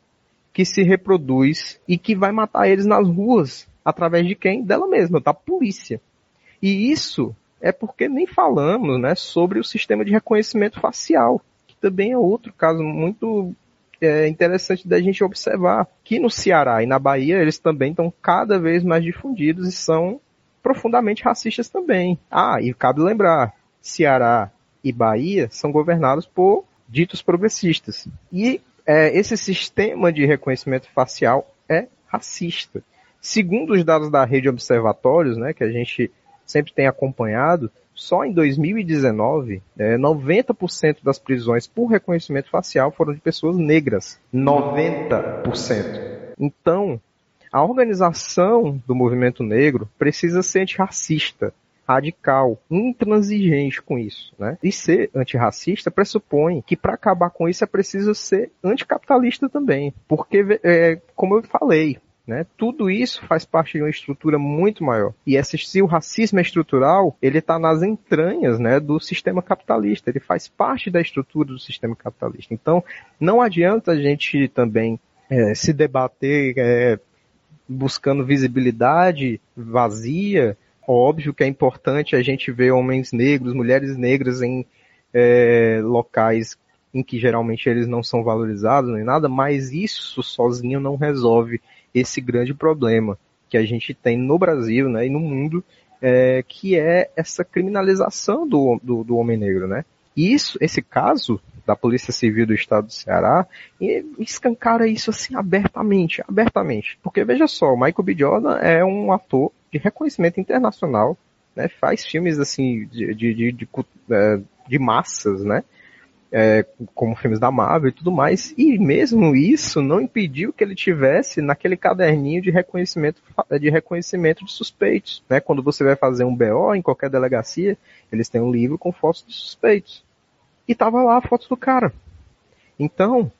que se reproduz e que vai matar eles nas ruas Através de quem? Dela mesma, da polícia. E isso é porque nem falamos né, sobre o sistema de reconhecimento facial, que também é outro caso muito é, interessante da gente observar. Que no Ceará e na Bahia eles também estão cada vez mais difundidos e são profundamente racistas também. Ah, e cabe lembrar, Ceará e Bahia são governados por ditos progressistas. E é, esse sistema de reconhecimento facial é racista. Segundo os dados da rede Observatórios, né, que a gente sempre tem acompanhado, só em 2019, é, 90% das prisões por reconhecimento facial foram de pessoas negras. 90%. Então, a organização do movimento negro precisa ser antirracista, radical, intransigente com isso, né? E ser antirracista pressupõe que para acabar com isso é preciso ser anticapitalista também, porque, é, como eu falei, né? Tudo isso faz parte de uma estrutura muito maior. E se o racismo é estrutural, ele está nas entranhas né, do sistema capitalista, ele faz parte da estrutura do sistema capitalista. Então, não adianta a gente também é, se debater é, buscando visibilidade vazia. Óbvio que é importante a gente ver homens negros, mulheres negras em é, locais em que geralmente eles não são valorizados nem nada, mas isso sozinho não resolve esse grande problema que a gente tem no Brasil né, e no mundo, é, que é essa criminalização do, do, do, homem negro. Né? E isso, esse caso da Polícia Civil do Estado do Ceará escancara isso assim abertamente, abertamente. Porque veja só, o Michael B. Jordan é um ator de reconhecimento internacional, né, faz filmes assim de, de, de, de, é, de massas, né? É, como filmes da Marvel e tudo mais, e mesmo isso não impediu que ele tivesse naquele caderninho de reconhecimento de reconhecimento de suspeitos, né? Quando você vai fazer um BO em qualquer delegacia, eles têm um livro com fotos de suspeitos. E tava lá a foto do cara. Então,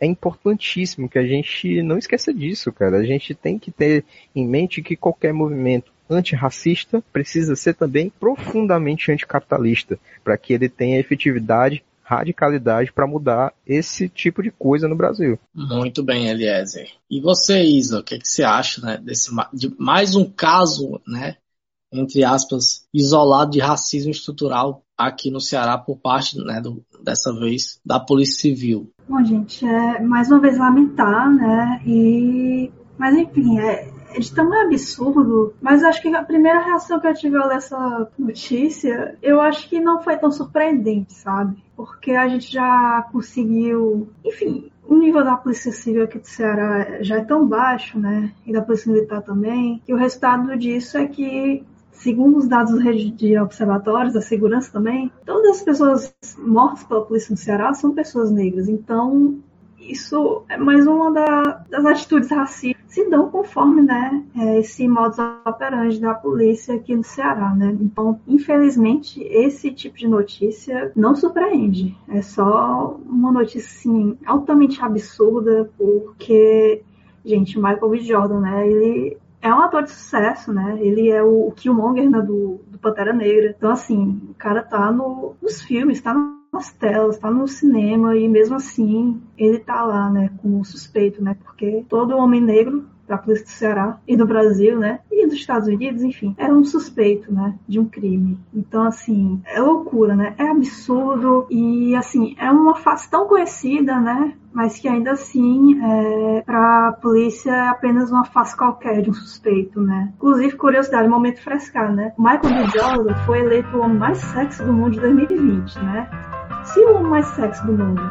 é importantíssimo que a gente não esqueça disso, cara. A gente tem que ter em mente que qualquer movimento antirracista precisa ser também profundamente anticapitalista, para que ele tenha efetividade radicalidade para mudar esse tipo de coisa no Brasil. Muito bem, Eliezer. E você, Isa, o que, é que você acha né, desse de mais um caso, né, entre aspas, isolado de racismo estrutural aqui no Ceará por parte, né, do, dessa vez, da Polícia Civil? Bom, gente, é mais uma vez lamentar, né, e... Mas enfim, é, é de tão absurdo, mas acho que a primeira reação que eu tive ao essa notícia, eu acho que não foi tão surpreendente, sabe? Porque a gente já conseguiu, enfim, o nível da Polícia Civil aqui do Ceará já é tão baixo, né? E da Polícia Militar também, que o resultado disso é que segundo os dados de observatórios da segurança também, todas as pessoas mortas pela polícia no Ceará são pessoas negras. Então, isso é mais uma da, das atitudes racistas se dão conforme né, é, esse modus operandi da polícia aqui no Ceará. Né? Então, infelizmente, esse tipo de notícia não surpreende. É só uma notícia assim, altamente absurda, porque, gente, o Michael B. Jordan, né, ele é um ator de sucesso, né? Ele é o Killmonger né, do, do Pantera Negra. Então, assim, o cara tá no, nos filmes, tá nas telas, tá no cinema e mesmo assim ele tá lá, né, como suspeito, né, porque todo homem negro da polícia do Ceará e do Brasil, né, e dos Estados Unidos, enfim, era um suspeito, né, de um crime. Então, assim, é loucura, né, é absurdo e, assim, é uma face tão conhecida, né, mas que ainda assim, é, para a polícia é apenas uma face qualquer de um suspeito, né. Inclusive, curiosidade, momento frescar, né, Michael B. Jordan foi eleito o homem mais sexy do mundo de 2020, né, se o mais sexy do mundo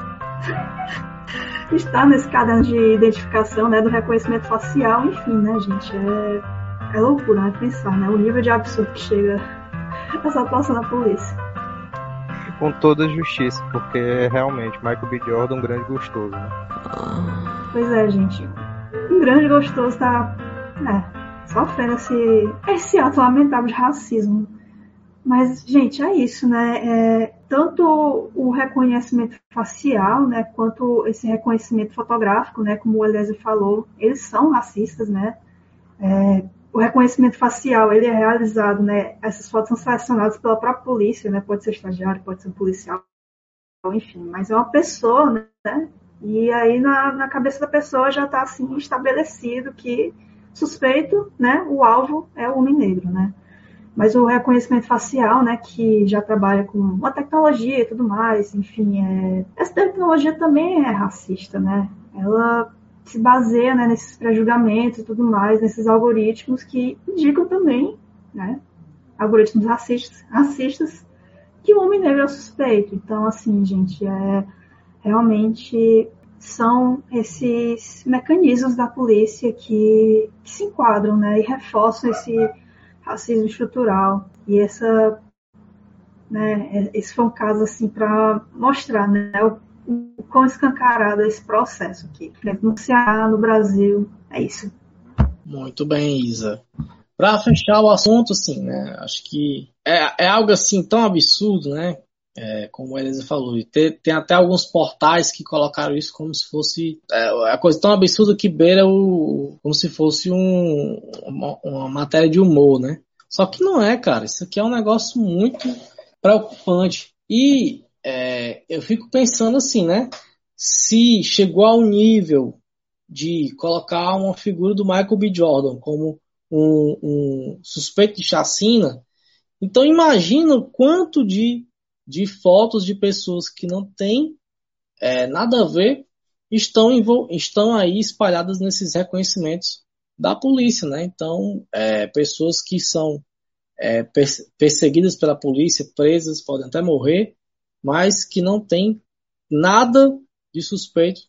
está nesse caderno de identificação, né, do reconhecimento facial, enfim, né, gente, é, é loucura, né, pensar, né, o nível de absurdo que chega essa atuação da polícia. Com toda a justiça, porque realmente Michael B. Jordan é um grande gostoso, né? Pois é, gente, um grande gostoso tá, né, sofrendo esse, esse ato lamentável de racismo. Mas, gente, é isso, né? É, tanto o reconhecimento facial, né, quanto esse reconhecimento fotográfico, né, como o Eliezer falou, eles são racistas, né? É, o reconhecimento facial, ele é realizado, né, essas fotos são selecionadas pela própria polícia, né, pode ser estagiário, pode ser policial, enfim, mas é uma pessoa, né, e aí na, na cabeça da pessoa já está assim estabelecido que suspeito, né, o alvo é o homem negro, né. Mas o reconhecimento facial, né, que já trabalha com uma tecnologia e tudo mais, enfim, é... essa tecnologia também é racista, né? Ela se baseia né, nesses pré-julgamentos e tudo mais, nesses algoritmos que indicam também, né, algoritmos racistas, racistas que o homem negro é suspeito. Então, assim, gente, é realmente são esses mecanismos da polícia que, que se enquadram, né, e reforçam esse racismo estrutural e essa, né, esse foi um caso assim para mostrar, né, o, o quão escancarado é esse processo aqui, no Ceará, no Brasil, é isso. Muito bem, Isa. Para fechar o assunto, assim, né, acho que é, é algo assim tão absurdo, né, é, como a Elisa falou, tem, tem, até alguns portais que colocaram isso como se fosse é, a coisa tão absurda que beira o como se fosse um, uma, uma, matéria de humor, né? Só que não é, cara. Isso aqui é um negócio muito preocupante. E é, eu fico pensando assim, né? Se chegou ao nível de colocar uma figura do Michael B. Jordan como um, um suspeito de chacina, então imagina o quanto de de fotos de pessoas que não têm é, nada a ver estão, estão aí espalhadas nesses reconhecimentos da polícia, né? Então, é, pessoas que são é, perseguidas pela polícia, presas, podem até morrer, mas que não têm nada de suspeito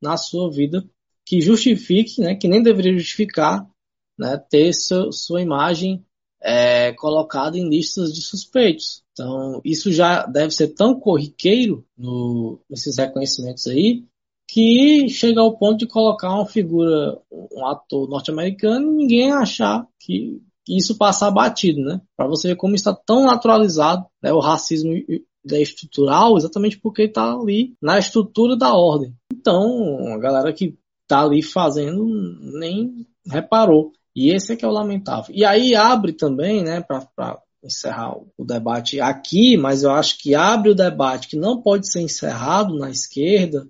na sua vida que justifique, né? Que nem deveria justificar, né? Ter sua imagem é, colocada em listas de suspeitos. Então, isso já deve ser tão corriqueiro no, nesses reconhecimentos aí, que chega ao ponto de colocar uma figura, um ator norte-americano, e ninguém achar que, que, isso passar batido, né? Para você ver como está tão naturalizado né, o racismo estrutural, exatamente porque está ali na estrutura da ordem. Então, a galera que está ali fazendo nem reparou. E esse é que é o lamentável. E aí abre também, né, para encerrar o debate aqui, mas eu acho que abre o debate que não pode ser encerrado na esquerda,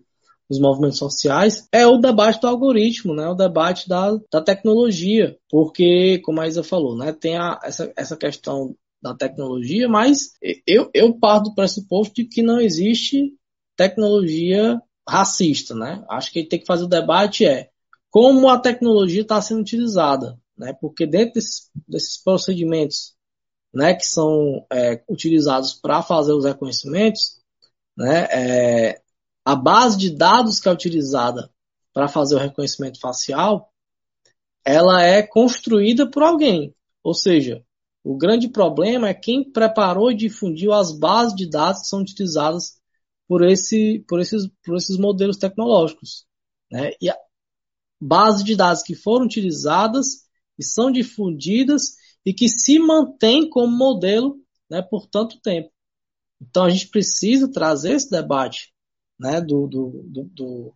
nos movimentos sociais, é o debate do algoritmo, né? o debate da, da tecnologia. Porque, como a Isa falou, né? tem a, essa, essa questão da tecnologia, mas eu, eu parto do pressuposto de que não existe tecnologia racista. Né? Acho que tem que fazer o debate é como a tecnologia está sendo utilizada, né? Porque dentro desses, desses procedimentos, né, que são é, utilizados para fazer os reconhecimentos, né, é, a base de dados que é utilizada para fazer o reconhecimento facial, ela é construída por alguém. Ou seja, o grande problema é quem preparou e difundiu as bases de dados que são utilizadas por, esse, por, esses, por esses modelos tecnológicos. Né? E bases de dados que foram utilizadas e são difundidas e que se mantêm como modelo né, por tanto tempo. Então a gente precisa trazer esse debate né, do, do, do, do,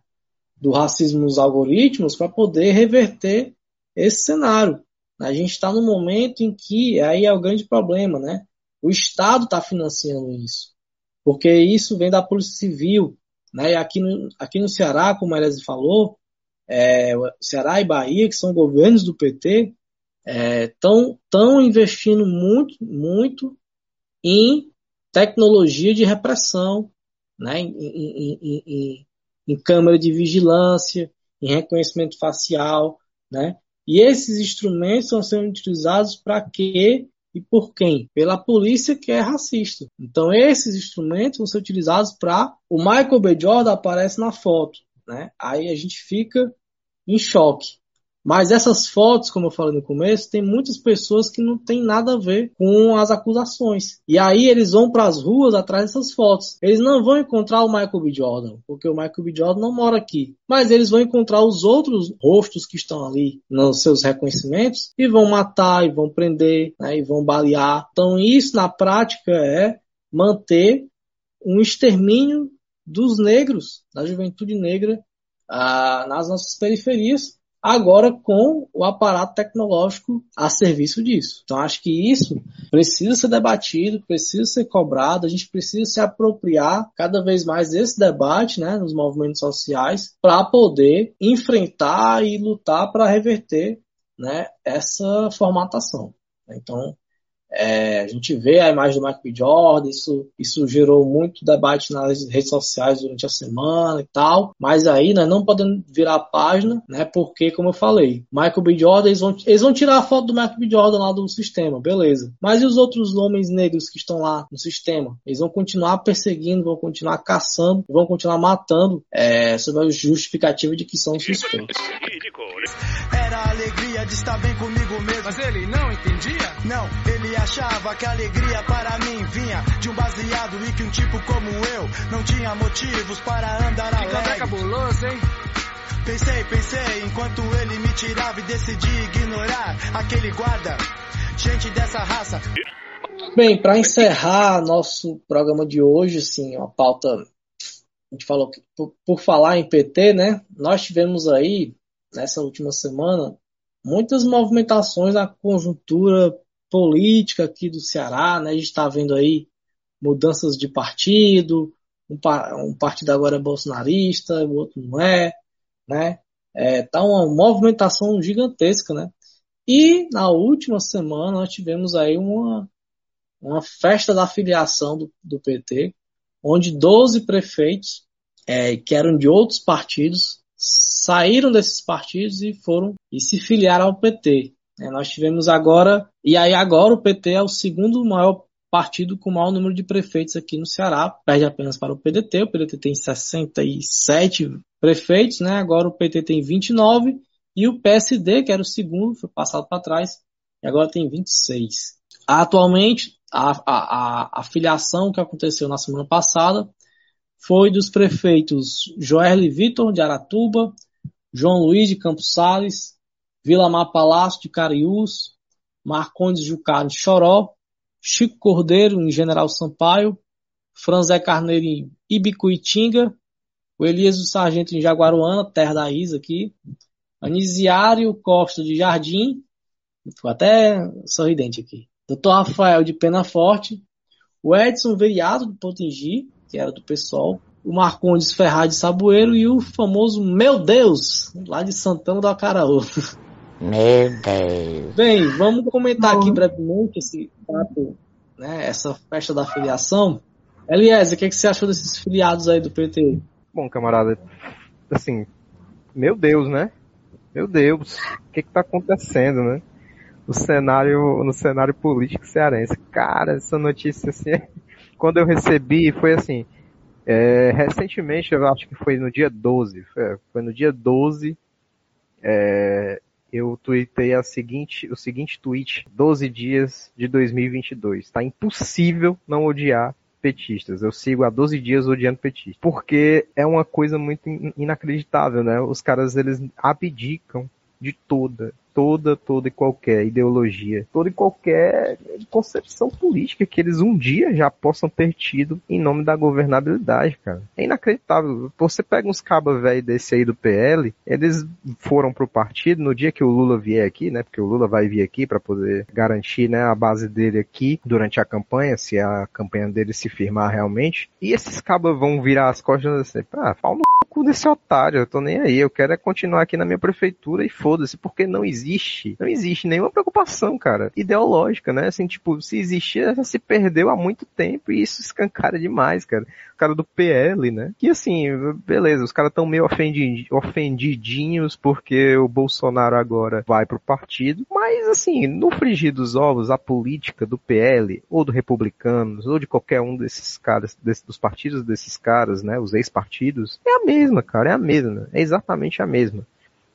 do racismo nos algoritmos para poder reverter esse cenário. A gente está num momento em que aí é o grande problema, né? O Estado está financiando isso, porque isso vem da Polícia Civil, né? E aqui no, aqui no Ceará, como a Elise falou, é, Ceará e Bahia, que são governos do PT, estão é, investindo muito, muito em tecnologia de repressão, né, em, em, em, em, câmera de vigilância, em reconhecimento facial, né? E esses instrumentos estão sendo utilizados para quê e por quem? Pela polícia que é racista. Então esses instrumentos vão ser utilizados para o Michael B. Jordan aparece na foto né? Aí a gente fica em choque. Mas essas fotos, como eu falei no começo, tem muitas pessoas que não tem nada a ver com as acusações. E aí eles vão para as ruas atrás dessas fotos. Eles não vão encontrar o Michael B. Jordan, porque o Michael B. Jordan não mora aqui. Mas eles vão encontrar os outros rostos que estão ali nos seus reconhecimentos e vão matar, e vão prender, né, e vão balear. Então isso na prática é manter um extermínio dos negros, da juventude negra ah, nas nossas periferias, agora com o aparato tecnológico a serviço disso. Então acho que isso precisa ser debatido, precisa ser cobrado, a gente precisa se apropriar cada vez mais desse debate né, nos movimentos sociais para poder enfrentar e lutar para reverter né, essa formatação. Então É, a gente vê a imagem do Michael B. Jordan, isso, isso gerou muito debate nas redes sociais durante a semana e tal, mas aí nós não podemos virar a página, né? Porque, como eu falei, Michael B. Jordan, eles vão, eles vão tirar a foto do Michael B. Jordan lá do sistema, beleza. Mas e os outros homens negros que estão lá no sistema? Eles vão continuar perseguindo, vão continuar caçando, vão continuar matando, é, sob a justificativa de que são suspeitos. Era a alegria de estar bem comigo mesmo. Mas ele não entendia? Não, ele achava que a alegria para mim vinha de um baseado e que um tipo como eu não tinha motivos para andar Que alegre. café cabuloso, hein? Pensei, pensei, enquanto ele me tirava e decidi ignorar aquele guarda. Gente dessa raça. Bem, para encerrar nosso programa de hoje, assim, uma pauta, a gente falou que por, por falar em PT, né? Nós tivemos aí nessa última semana muitas movimentações na conjuntura política aqui do Ceará, né? A gente está vendo aí mudanças de partido, um, um partido agora é bolsonarista, o outro não é, né? É, tá uma movimentação gigantesca, né? E na última semana nós tivemos aí uma uma festa da filiação do, do PT, onde 12 prefeitos é, que eram de outros partidos saíram desses partidos e foram e se filiaram ao PT. É, nós tivemos agora, e aí agora o PT é o segundo maior partido com o maior número de prefeitos aqui no Ceará, perde apenas para o PDT, o PDT tem 67 prefeitos, né? agora o PT tem 29, e o PSD, que era o segundo, foi passado para trás, e agora tem 26. Atualmente, a, a, a, a filiação que aconteceu na semana passada foi dos prefeitos Joerle Vitor de Aratuba, João Luiz de Campos Sales, Vila Mar Palácio de Cariús, Marcondes Jucá de Choró, Chico Cordeiro em General Sampaio, Franzé Carneiro em Ibicuitinga, o Elias do Sargento em Jaguaruana, terra da Isa aqui, Anisiário Costa de Jardim, ficou até sorridente aqui, Dr. Rafael de Pena Forte, o Edson Veriado do Potengi, que era do PSOL, o Marcondes Ferraz de Saboeiro e o famoso Meu Deus, lá de Santana do Acaraú. Meu Deus. Bem, vamos comentar aqui brevemente esse fato, né, essa festa da filiação. Eliezer, o que, é que você achou desses filiados aí do PT? Bom, camarada, assim, meu Deus, né? Meu Deus, o que que tá acontecendo, né? No cenário, no cenário político cearense. Cara, essa notícia, assim, quando eu recebi, foi assim, é, recentemente, eu acho que foi no dia 12, foi, foi no dia 12, é, eu tuitei a seguinte, o seguinte tweet, 12 dias de 2022. Tá impossível não odiar petistas. Eu sigo há 12 dias odiando petistas. Porque é uma coisa muito in- inacreditável, né? Os caras, eles abdicam de toda, toda, toda e qualquer ideologia, toda e qualquer concepção política que eles um dia já possam ter tido em nome da governabilidade, cara. É inacreditável. Você pega uns cabas velho desse aí do PL, eles foram pro partido no dia que o Lula vier aqui, né? Porque o Lula vai vir aqui para poder garantir, né, a base dele aqui durante a campanha, se a campanha dele se firmar realmente. E esses cabas vão virar as costas assim, ah, pau no cu desse otário, eu tô nem aí, eu quero é continuar aqui na minha prefeitura e foda-se, porque não existe, não existe nenhuma preocupação, cara, ideológica, né, assim, tipo, se existia, já se perdeu há muito tempo e isso escancara demais, cara. O cara do PL, né, que assim, beleza, os caras tão meio ofendi ofendidinhos porque o Bolsonaro agora vai pro partido, mas assim, no frigir dos ovos, a política do PL, ou do Republicanos, ou de qualquer um desses caras, desse, dos partidos desses caras, né, os ex-partidos, é a mesma, cara, é a mesma, é exatamente a mesma.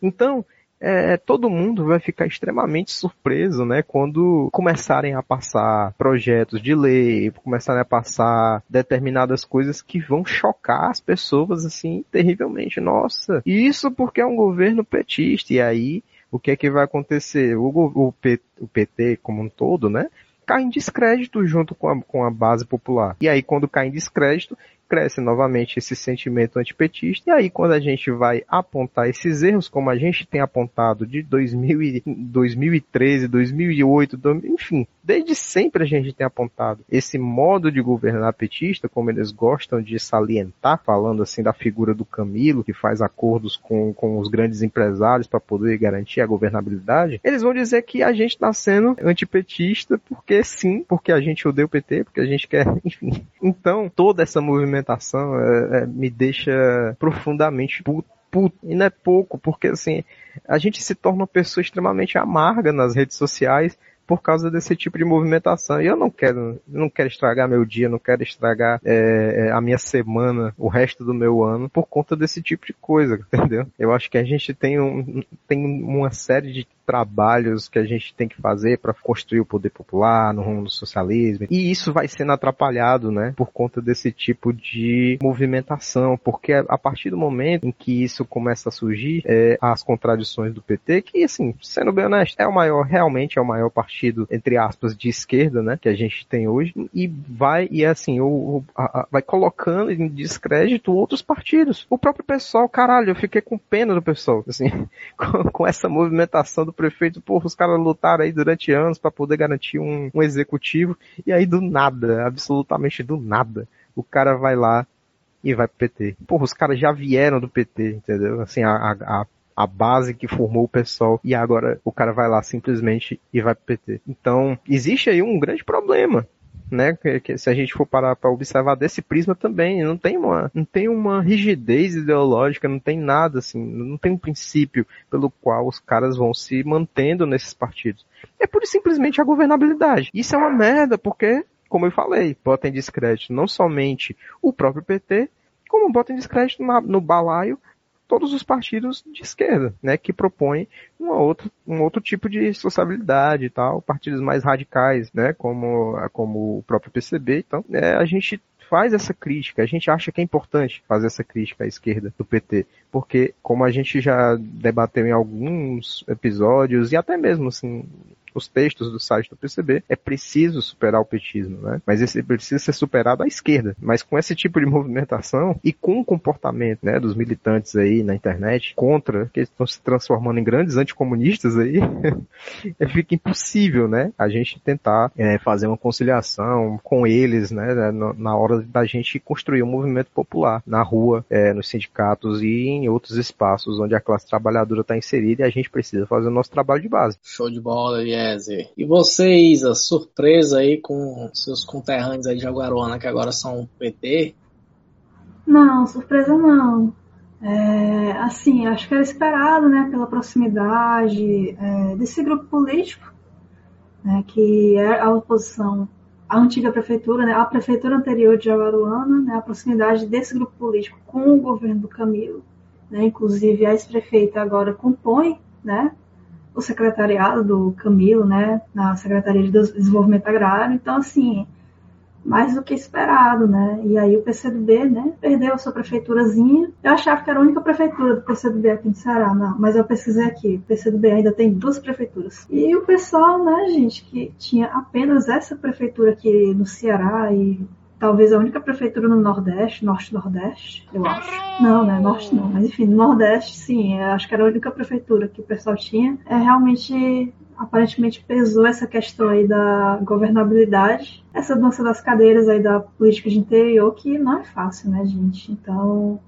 Então, é, todo mundo vai ficar extremamente surpreso, né, quando começarem a passar projetos de lei, começarem a passar determinadas coisas que vão chocar as pessoas, assim, terrivelmente. Nossa, isso porque é um governo petista, e aí, o que é que vai acontecer? O, o, o PT como um todo, né, cai em descrédito junto com a, com a base popular. E aí, quando cai em descrédito, cresce novamente esse sentimento antipetista. E aí, quando a gente vai apontar esses erros, como a gente tem apontado de 2000 e, 2013, 2008, enfim, desde sempre a gente tem apontado esse modo de governar petista, como eles gostam de salientar, falando assim da figura do Camilo, que faz acordos com, com os grandes empresários para poder garantir a governabilidade, eles vão dizer que a gente está sendo antipetista porque sim, porque a gente odeia o PT, porque a gente quer, enfim. Então, toda essa movimentação é, é, me deixa profundamente puto puto. E não é pouco, porque assim, a gente se torna uma pessoa extremamente amarga nas redes sociais por causa desse tipo de movimentação. E eu não quero, não quero estragar meu dia, não quero estragar é, a minha semana, o resto do meu ano, por conta desse tipo de coisa, entendeu? Eu acho que a gente tem, um, tem uma série de trabalhos que a gente tem que fazer para construir o poder popular no rumo do socialismo. E isso vai sendo atrapalhado, né, por conta desse tipo de movimentação, porque a partir do momento em que isso começa a surgir, é, as contradições do PT, que assim, sendo bem honesto, é o maior, realmente é o maior partido, entre aspas, de esquerda, né, que a gente tem hoje, e vai, e assim, o, o a, a, vai colocando em descrédito outros partidos. O próprio pessoal, caralho, eu fiquei com pena do pessoal, assim, com, com essa movimentação do prefeito, porra, os caras lutaram aí durante anos para poder garantir um, um executivo, e aí do nada, absolutamente do nada, o cara vai lá e vai pro PT. Porra, os caras já vieram do PT, entendeu? Assim, a, a, a base que formou o pessoal e agora o cara vai lá simplesmente e vai pro PT. Então, existe aí um grande problema né? Que, se a gente for parar para observar desse prisma também, não tem uma, não tem uma rigidez ideológica, não tem nada assim, não tem um princípio pelo qual os caras vão se mantendo nesses partidos. É por simplesmente a governabilidade. Isso é uma merda, porque, como eu falei, bota em descrédito não somente o próprio PT, como bota em descrédito na, no balaio todos os partidos de esquerda, né, que propõem uma outra, um outro tipo de sociabilidade e tal, partidos mais radicais, né, como, como o próprio PCB. Então, é, a gente faz essa crítica, a gente acha que é importante fazer essa crítica à esquerda do PT, porque como a gente já debateu em alguns episódios e até mesmo assim os textos do site do PCB, é preciso superar o petismo, né? Mas esse precisa ser superado à esquerda. Mas com esse tipo de movimentação e com o comportamento, né, dos militantes aí na internet contra, que estão se transformando em grandes anticomunistas aí, fica impossível, né? A gente tentar é, fazer uma conciliação com eles, né, na hora da gente construir um movimento popular na rua, é, nos sindicatos e em outros espaços onde a classe trabalhadora está inserida e a gente precisa fazer o nosso trabalho de base. Show de bola, e e você, Isa, surpresa aí com seus conterrâneos aí de Jaguaruana, que agora são PT? Não, surpresa não. É, assim, acho que era esperado, né, pela proximidade é, desse grupo político, né, que é a oposição à antiga prefeitura, né, a prefeitura anterior de Jaguaruana, né, a proximidade desse grupo político com o governo do Camilo, né, inclusive a ex-prefeita agora compõe, né, o secretariado do Camilo, né, na Secretaria de Desenvolvimento Agrário. Então, assim, mais do que esperado, né? E aí o PCdoB, né, perdeu a sua prefeiturazinha. Eu achava que era a única prefeitura do PCdoB aqui no Ceará, não, mas eu pesquisei aqui, o PCdoB ainda tem duas prefeituras. E o pessoal, né, gente, que tinha apenas essa prefeitura aqui no Ceará e talvez a única prefeitura no Nordeste, Norte-Nordeste, eu acho. Não, né? Norte não, mas enfim, no Nordeste, sim, acho que era a única prefeitura que o pessoal tinha. É realmente, aparentemente, pesou essa questão aí da governabilidade, essa dança das cadeiras aí da política de interior, que não é fácil, né, gente? Então,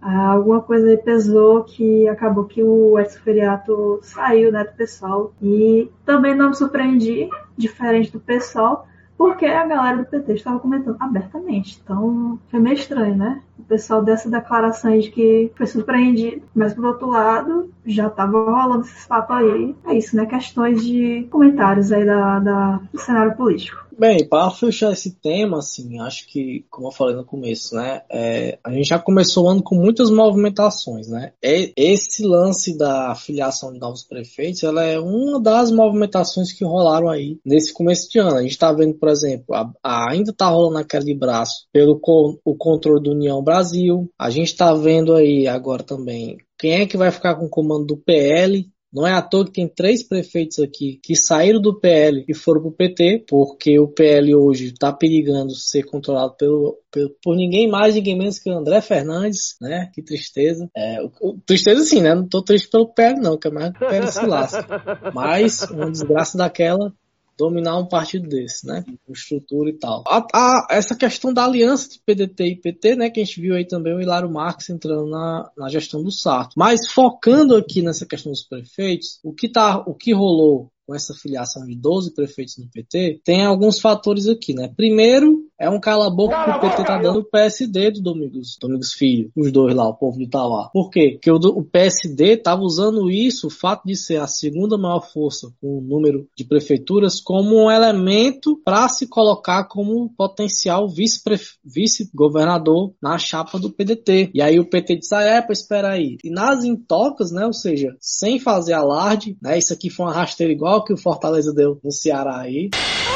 alguma coisa aí pesou que acabou que o ex-feriato saiu, né, do pessoal. E também não me surpreendi, diferente do pessoal, porque a galera do PT estava comentando abertamente. Então, foi meio estranho, né? O pessoal dessa declaração de que foi surpreendido, mas por outro lado, já estava rolando esses papos aí. É isso, né? Questões de comentários aí da, da do cenário político. Bem, para fechar esse tema, assim, acho que, como eu falei no começo, né, é, a gente já começou o ano com muitas movimentações, né? Esse lance da filiação de novos prefeitos, ela é uma das movimentações que rolaram aí nesse começo de ano. A gente está vendo, por exemplo, a, a, ainda está rolando aquela de braço pelo o controle do União Brasil. A gente está vendo aí agora também quem é que vai ficar com o comando do PL, Não é à toa que tem três prefeitos aqui que saíram do PL e foram pro PT, porque o PL hoje está perigando ser controlado pelo, pelo, por ninguém mais, ninguém menos que o André Fernandes, né? Que tristeza. É, o, o, tristeza sim, né? Não tô triste pelo PL não, que é mais que o PL se lasca. Mas uma desgraça daquela dominar um partido desse, né? Com estrutura e tal. A, a, essa questão da aliança de PDT e PT, né? Que a gente viu aí também o Hilário Marques entrando na, na gestão do Sarto. Mas focando aqui nessa questão dos prefeitos, o que, tá, o que rolou com essa filiação de 12 prefeitos no PT, tem alguns fatores aqui, né? Primeiro, é um cala-boca que o PT tá dando o PSD do Domingos, Domingos Filho, os dois lá, o povo de Itauá. Por quê? Porque o, o PSD tava usando isso, o fato de ser a segunda maior força com o número de prefeituras, como um elemento para se colocar como potencial vice-governador vice na chapa do PDT. E aí o PT disse, ah, é, pois espera aí. E nas intocas, né, ou seja, sem fazer alarde, né, isso aqui foi uma rasteira igual que o Fortaleza deu no Ceará aí,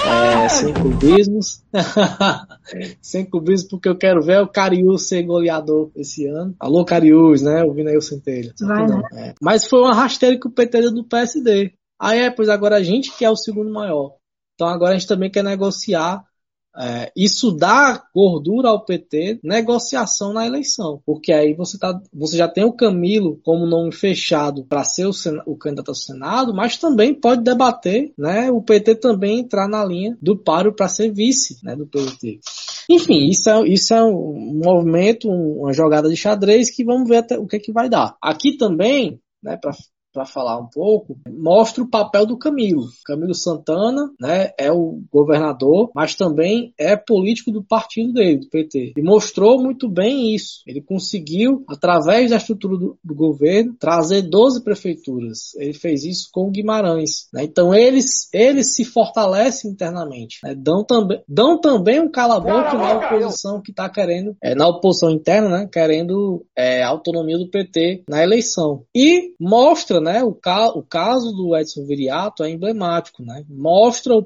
é, sem clubismos. sem clubismo, porque eu quero ver o Cariús ser goleador esse ano. Alô, Cariús, né? Ouvindo aí o Centelha. Vai, né? é. Mas foi uma rasteira que o PT deu do PSD. Aí é, pois agora a gente que é o segundo maior. Então agora a gente também quer negociar é, isso dá gordura ao PT, negociação na eleição, porque aí você, tá, você já tem o Camilo como nome fechado para ser o, o, candidato ao Senado, mas também pode debater né, o PT também entrar na linha do páreo para ser vice né, do PT. Enfim, isso é, isso é um movimento, uma jogada de xadrez que vamos ver até o que, é que vai dar. Aqui também, né, para para falar um pouco, mostra o papel do Camilo. Camilo Santana, né, é o governador, mas também é político do partido dele, do PT. E mostrou muito bem isso. Ele conseguiu, através da estrutura do, do governo, trazer 12 prefeituras. Ele fez isso com o Guimarães. Né? Então eles, eles se fortalecem internamente. Né? Dão, também, dão também um cala-boca na oposição que está querendo, é, na oposição interna, né, querendo é, autonomia do PT na eleição. E mostra, né, né, o, ca o caso do Edson Viriato é emblemático, né? Mostra o,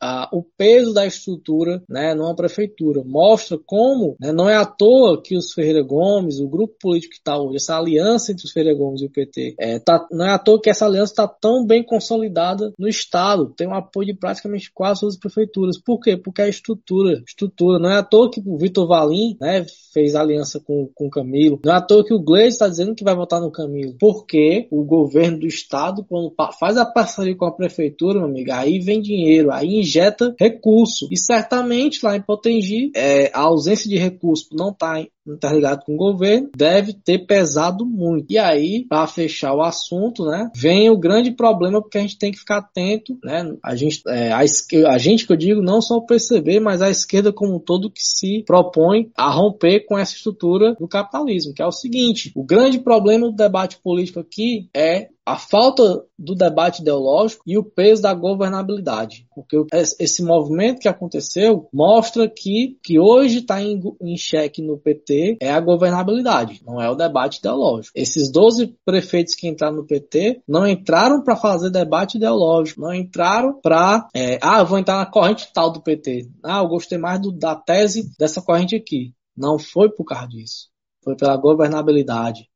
a, o peso da estrutura, né, numa prefeitura. Mostra como, né, não é à toa que os Ferreira Gomes, o grupo político que está hoje, essa aliança entre os Ferreira Gomes e o PT, é, tá, não é à toa que essa aliança está tão bem consolidada no Estado. Tem um apoio de praticamente quase todas as prefeituras. Por quê? Porque a estrutura, estrutura. Não é à toa que o Vitor Valim, né, fez aliança com, com o Camilo. Não é à toa que o Gleisi está dizendo que vai votar no Camilo. Porque o governo governo do estado, quando faz a parceria com a prefeitura, meu amigo, aí vem dinheiro, aí injeta recurso. E certamente lá em Potengi, é, a ausência de recurso não está interligado com o governo, deve ter pesado muito. E aí, para fechar o assunto, né, vem o grande problema porque a gente tem que ficar atento, né, a gente, é, a, a gente que eu digo, não só PCB, mas a esquerda como um todo que se propõe a romper com essa estrutura do capitalismo, que é o seguinte, o grande problema do debate político aqui é a falta do debate ideológico e o peso da governabilidade. Porque esse movimento que aconteceu mostra que, que hoje está em, em xeque no PT é a governabilidade, não é o debate ideológico. Esses 12 prefeitos que entraram no PT não entraram para fazer debate ideológico, não entraram para, é, ah, vou entrar na corrente tal do PT. Ah, eu gostei mais do, da tese dessa corrente aqui. Não foi por causa disso. Foi pela governabilidade.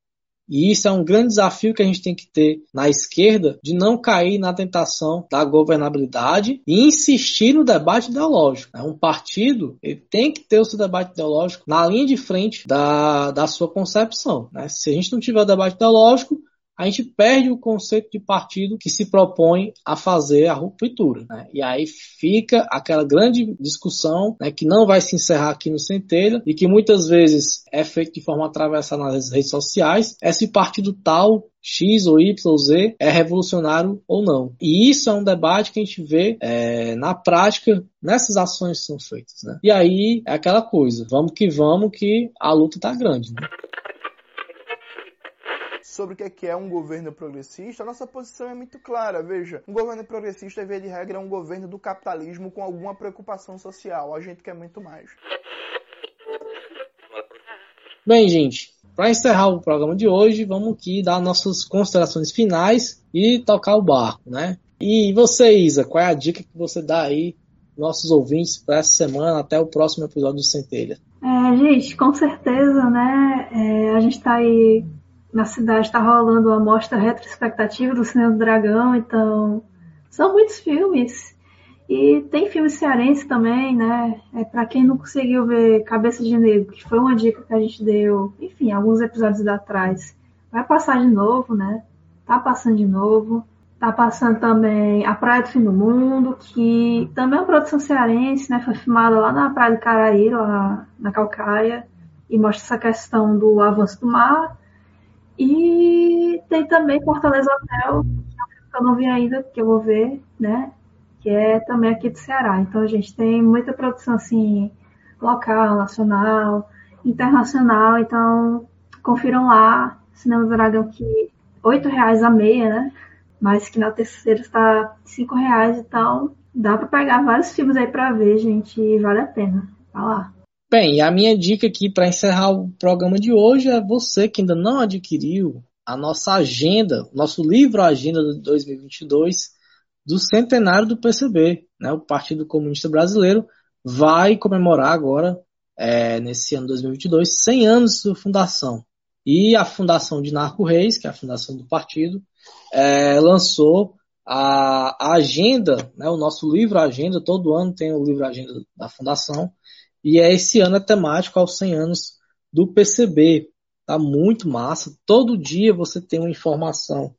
E isso é um grande desafio que a gente tem que ter na esquerda de não cair na tentação da governabilidade e insistir no debate ideológico. Um partido ele tem que ter o seu debate ideológico na linha de frente da, da sua concepção. Né? Se a gente não tiver o debate ideológico, a gente perde o conceito de partido que se propõe a fazer a ruptura. Né? E aí fica aquela grande discussão né, que não vai se encerrar aqui no Centelha e que muitas vezes é feito de forma atravessada nas redes sociais. Esse partido tal X ou Y ou Z é revolucionário ou não. E isso é um debate que a gente vê é, na prática nessas ações que são feitas. Né? E aí é aquela coisa, vamos que vamos que a luta está grande. Né? Sobre o é que é um governo progressista, a nossa posição é muito clara. Veja, um governo progressista, via de regra, é um governo do capitalismo com alguma preocupação social. A gente quer muito mais. Bem, gente, para encerrar o programa de hoje, vamos aqui dar nossas considerações finais e tocar o barco, né? E você, Isa, qual é a dica que você dá aí nossos ouvintes para essa semana até o próximo episódio do Centelha? É, gente, com certeza, né? É, a gente está aí na cidade está rolando uma mostra retrospectativa do Cinema do Dragão, então são muitos filmes. E tem filme cearense também, né? É para quem não conseguiu ver Cabeça de Negro, que foi uma dica que a gente deu, enfim, alguns episódios atrás. Vai passar de novo, né? Tá passando de novo. Tá passando também A Praia do Fim do Mundo, que também é uma produção cearense, né? Foi filmada lá na Praia do Caraí, lá na Calcaia, e mostra essa questão do avanço do mar. E tem também Fortaleza Hotel, que eu não vi ainda, que eu vou ver, né? Que é também aqui do Ceará. Então a gente tem muita produção assim, local, nacional, internacional. Então confiram lá, Cinema do Dragão, que R$ reais a meia, né? mas que na terceira está cinco reais, então dá para pegar vários filmes aí para ver, gente, e vale a pena. Vai lá. Bem, a minha dica aqui para encerrar o programa de hoje é você que ainda não adquiriu a nossa agenda, nosso livro Agenda de 2022 do centenário do PCB, né? O Partido Comunista Brasileiro vai comemorar agora, é, nesse ano 2022, 100 anos de sua fundação. E a fundação de Narco Reis, que é a fundação do partido, é, lançou a, a, agenda, né, o nosso livro Agenda, todo ano tem o livro Agenda da Fundação, e é esse ano é temático aos 100 anos do PCB. Tá muito massa. Todo dia você tem uma informação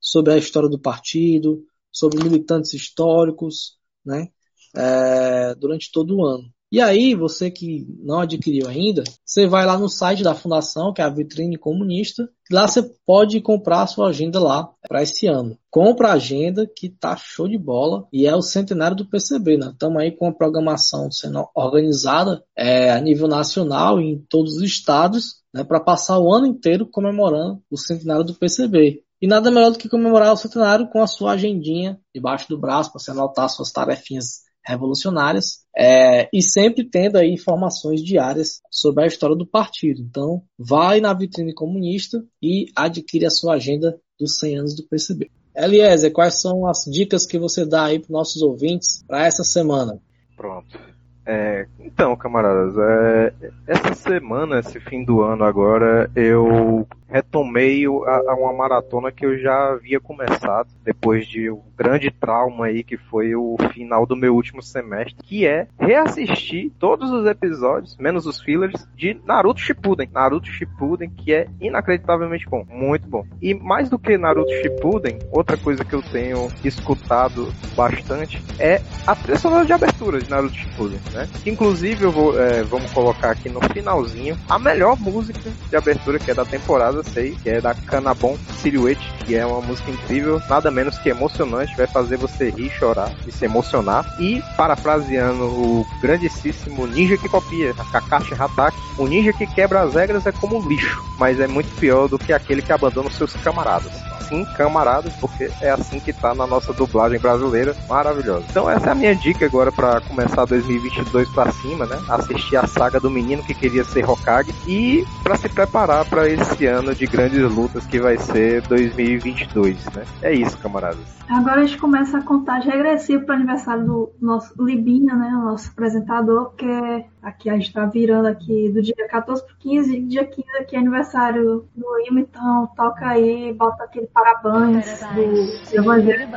sobre a história do partido, sobre militantes históricos, né? É, durante todo o ano. E aí, você que não adquiriu ainda, você vai lá no site da fundação, que é a Vitrine Comunista, lá você pode comprar a sua agenda lá para esse ano. Compra a agenda que tá show de bola e é o centenário do PCB, né? Estamos aí com a programação sendo organizada é, a nível nacional em todos os estados, né, para passar o ano inteiro comemorando o centenário do PCB. E nada melhor do que comemorar o centenário com a sua agendinha debaixo do braço para você anotar suas tarefinhas revolucionárias é, e sempre tendo aí informações diárias sobre a história do partido. Então, vai na vitrine comunista e adquire a sua agenda dos 100 anos do PCB. Eliezer, quais são as dicas que você dá aí para nossos ouvintes para essa semana? Pronto. É, então, camaradas, é, essa semana, esse fim do ano agora, eu retomei a, a, uma maratona que eu já havia começado depois de um grande trauma aí que foi o final do meu último semestre, que é reassistir todos os episódios, menos os fillers, de Naruto Shippuden. Naruto Shippuden, que é inacreditavelmente bom, muito bom. E mais do que Naruto Shippuden, outra coisa que eu tenho escutado bastante é a trilha sonora de abertura de Naruto Shippuden, né? Inclusive eu vou, é, vamos colocar aqui no finalzinho a melhor música de abertura que é da temporada casa, sei, que é da Canabon Silhouette, que é uma música incrível, nada menos que emocionante, vai fazer você rir, chorar e se emocionar. E, parafraseando o grandíssimo ninja que copia, a Kakashi Hatake, o ninja que quebra as regras é como lixo, mas é muito pior do que aquele que abandona os seus camaradas sim, camaradas, porque é assim que tá na nossa dublagem brasileira, maravilhosa. Então essa é a minha dica agora para começar 2022 para cima, né? Assistir a saga do menino que queria ser Hokage e para se preparar para esse ano de grandes lutas que vai ser 2022, né? É isso, camaradas. Agora a gente começa a contagem regressiva para o aniversário do nosso Libinha, né? O nosso apresentador, porque aqui a gente está virando aqui do dia 14 para 15, dia 15 aqui é aniversário do Lima, então toca aí, bota aquele parabéns do Evangelho.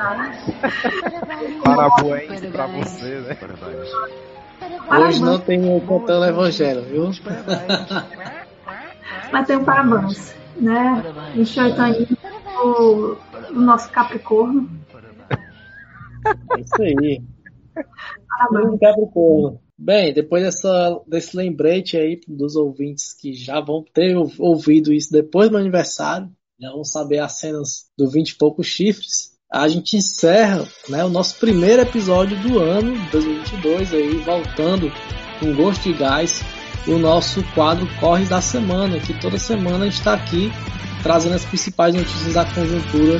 Parabéns para você, né? Hoje não tem o cantando Evangelho, viu? Mas tem um parabéns, né? 28 anos do, do nosso Capricórnio. É isso aí. Parabéns. Capricórnio. Bem, depois dessa, desse lembrete aí dos ouvintes que já vão ter ouvido isso depois do aniversário, já vão saber as cenas do 20 e poucos chifres, a gente encerra né, o nosso primeiro episódio do ano 2022, aí, voltando com gosto de gás, o nosso quadro Corre da Semana, que toda semana a gente está aqui trazendo as principais notícias da conjuntura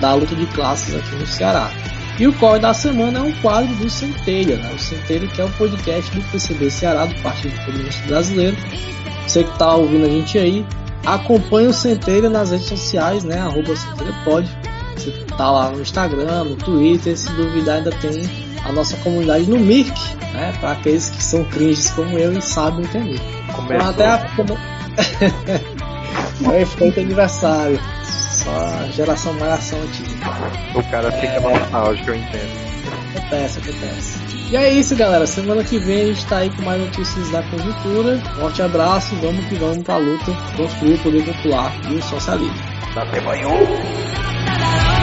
da luta de classes aqui no Ceará. E o Corre da Semana é um quadro do Centelha, né? o Centelha que é o podcast do PCB Ceará, do Partido Comunista Brasileiro. Você que está ouvindo a gente aí, acompanhe o Centelha nas redes sociais, né? Arroba Centelha Pode. Você tá lá no Instagram, no Twitter, se duvidar ainda tem a nossa comunidade no Mirk, né? Para aqueles que são cringes como eu e sabem entender. Começou. Então, até a... Aí feito aniversário. Só a geração malhação antiga. O cara fica nostálgico, eu entendo. Acontece, acontece. E é isso, galera. Semana que vem a gente tá aí com mais notícias da conjuntura. Forte abraço, vamos que vamos pra luta, construir o poder popular e o socialismo. Até amanhã. nada.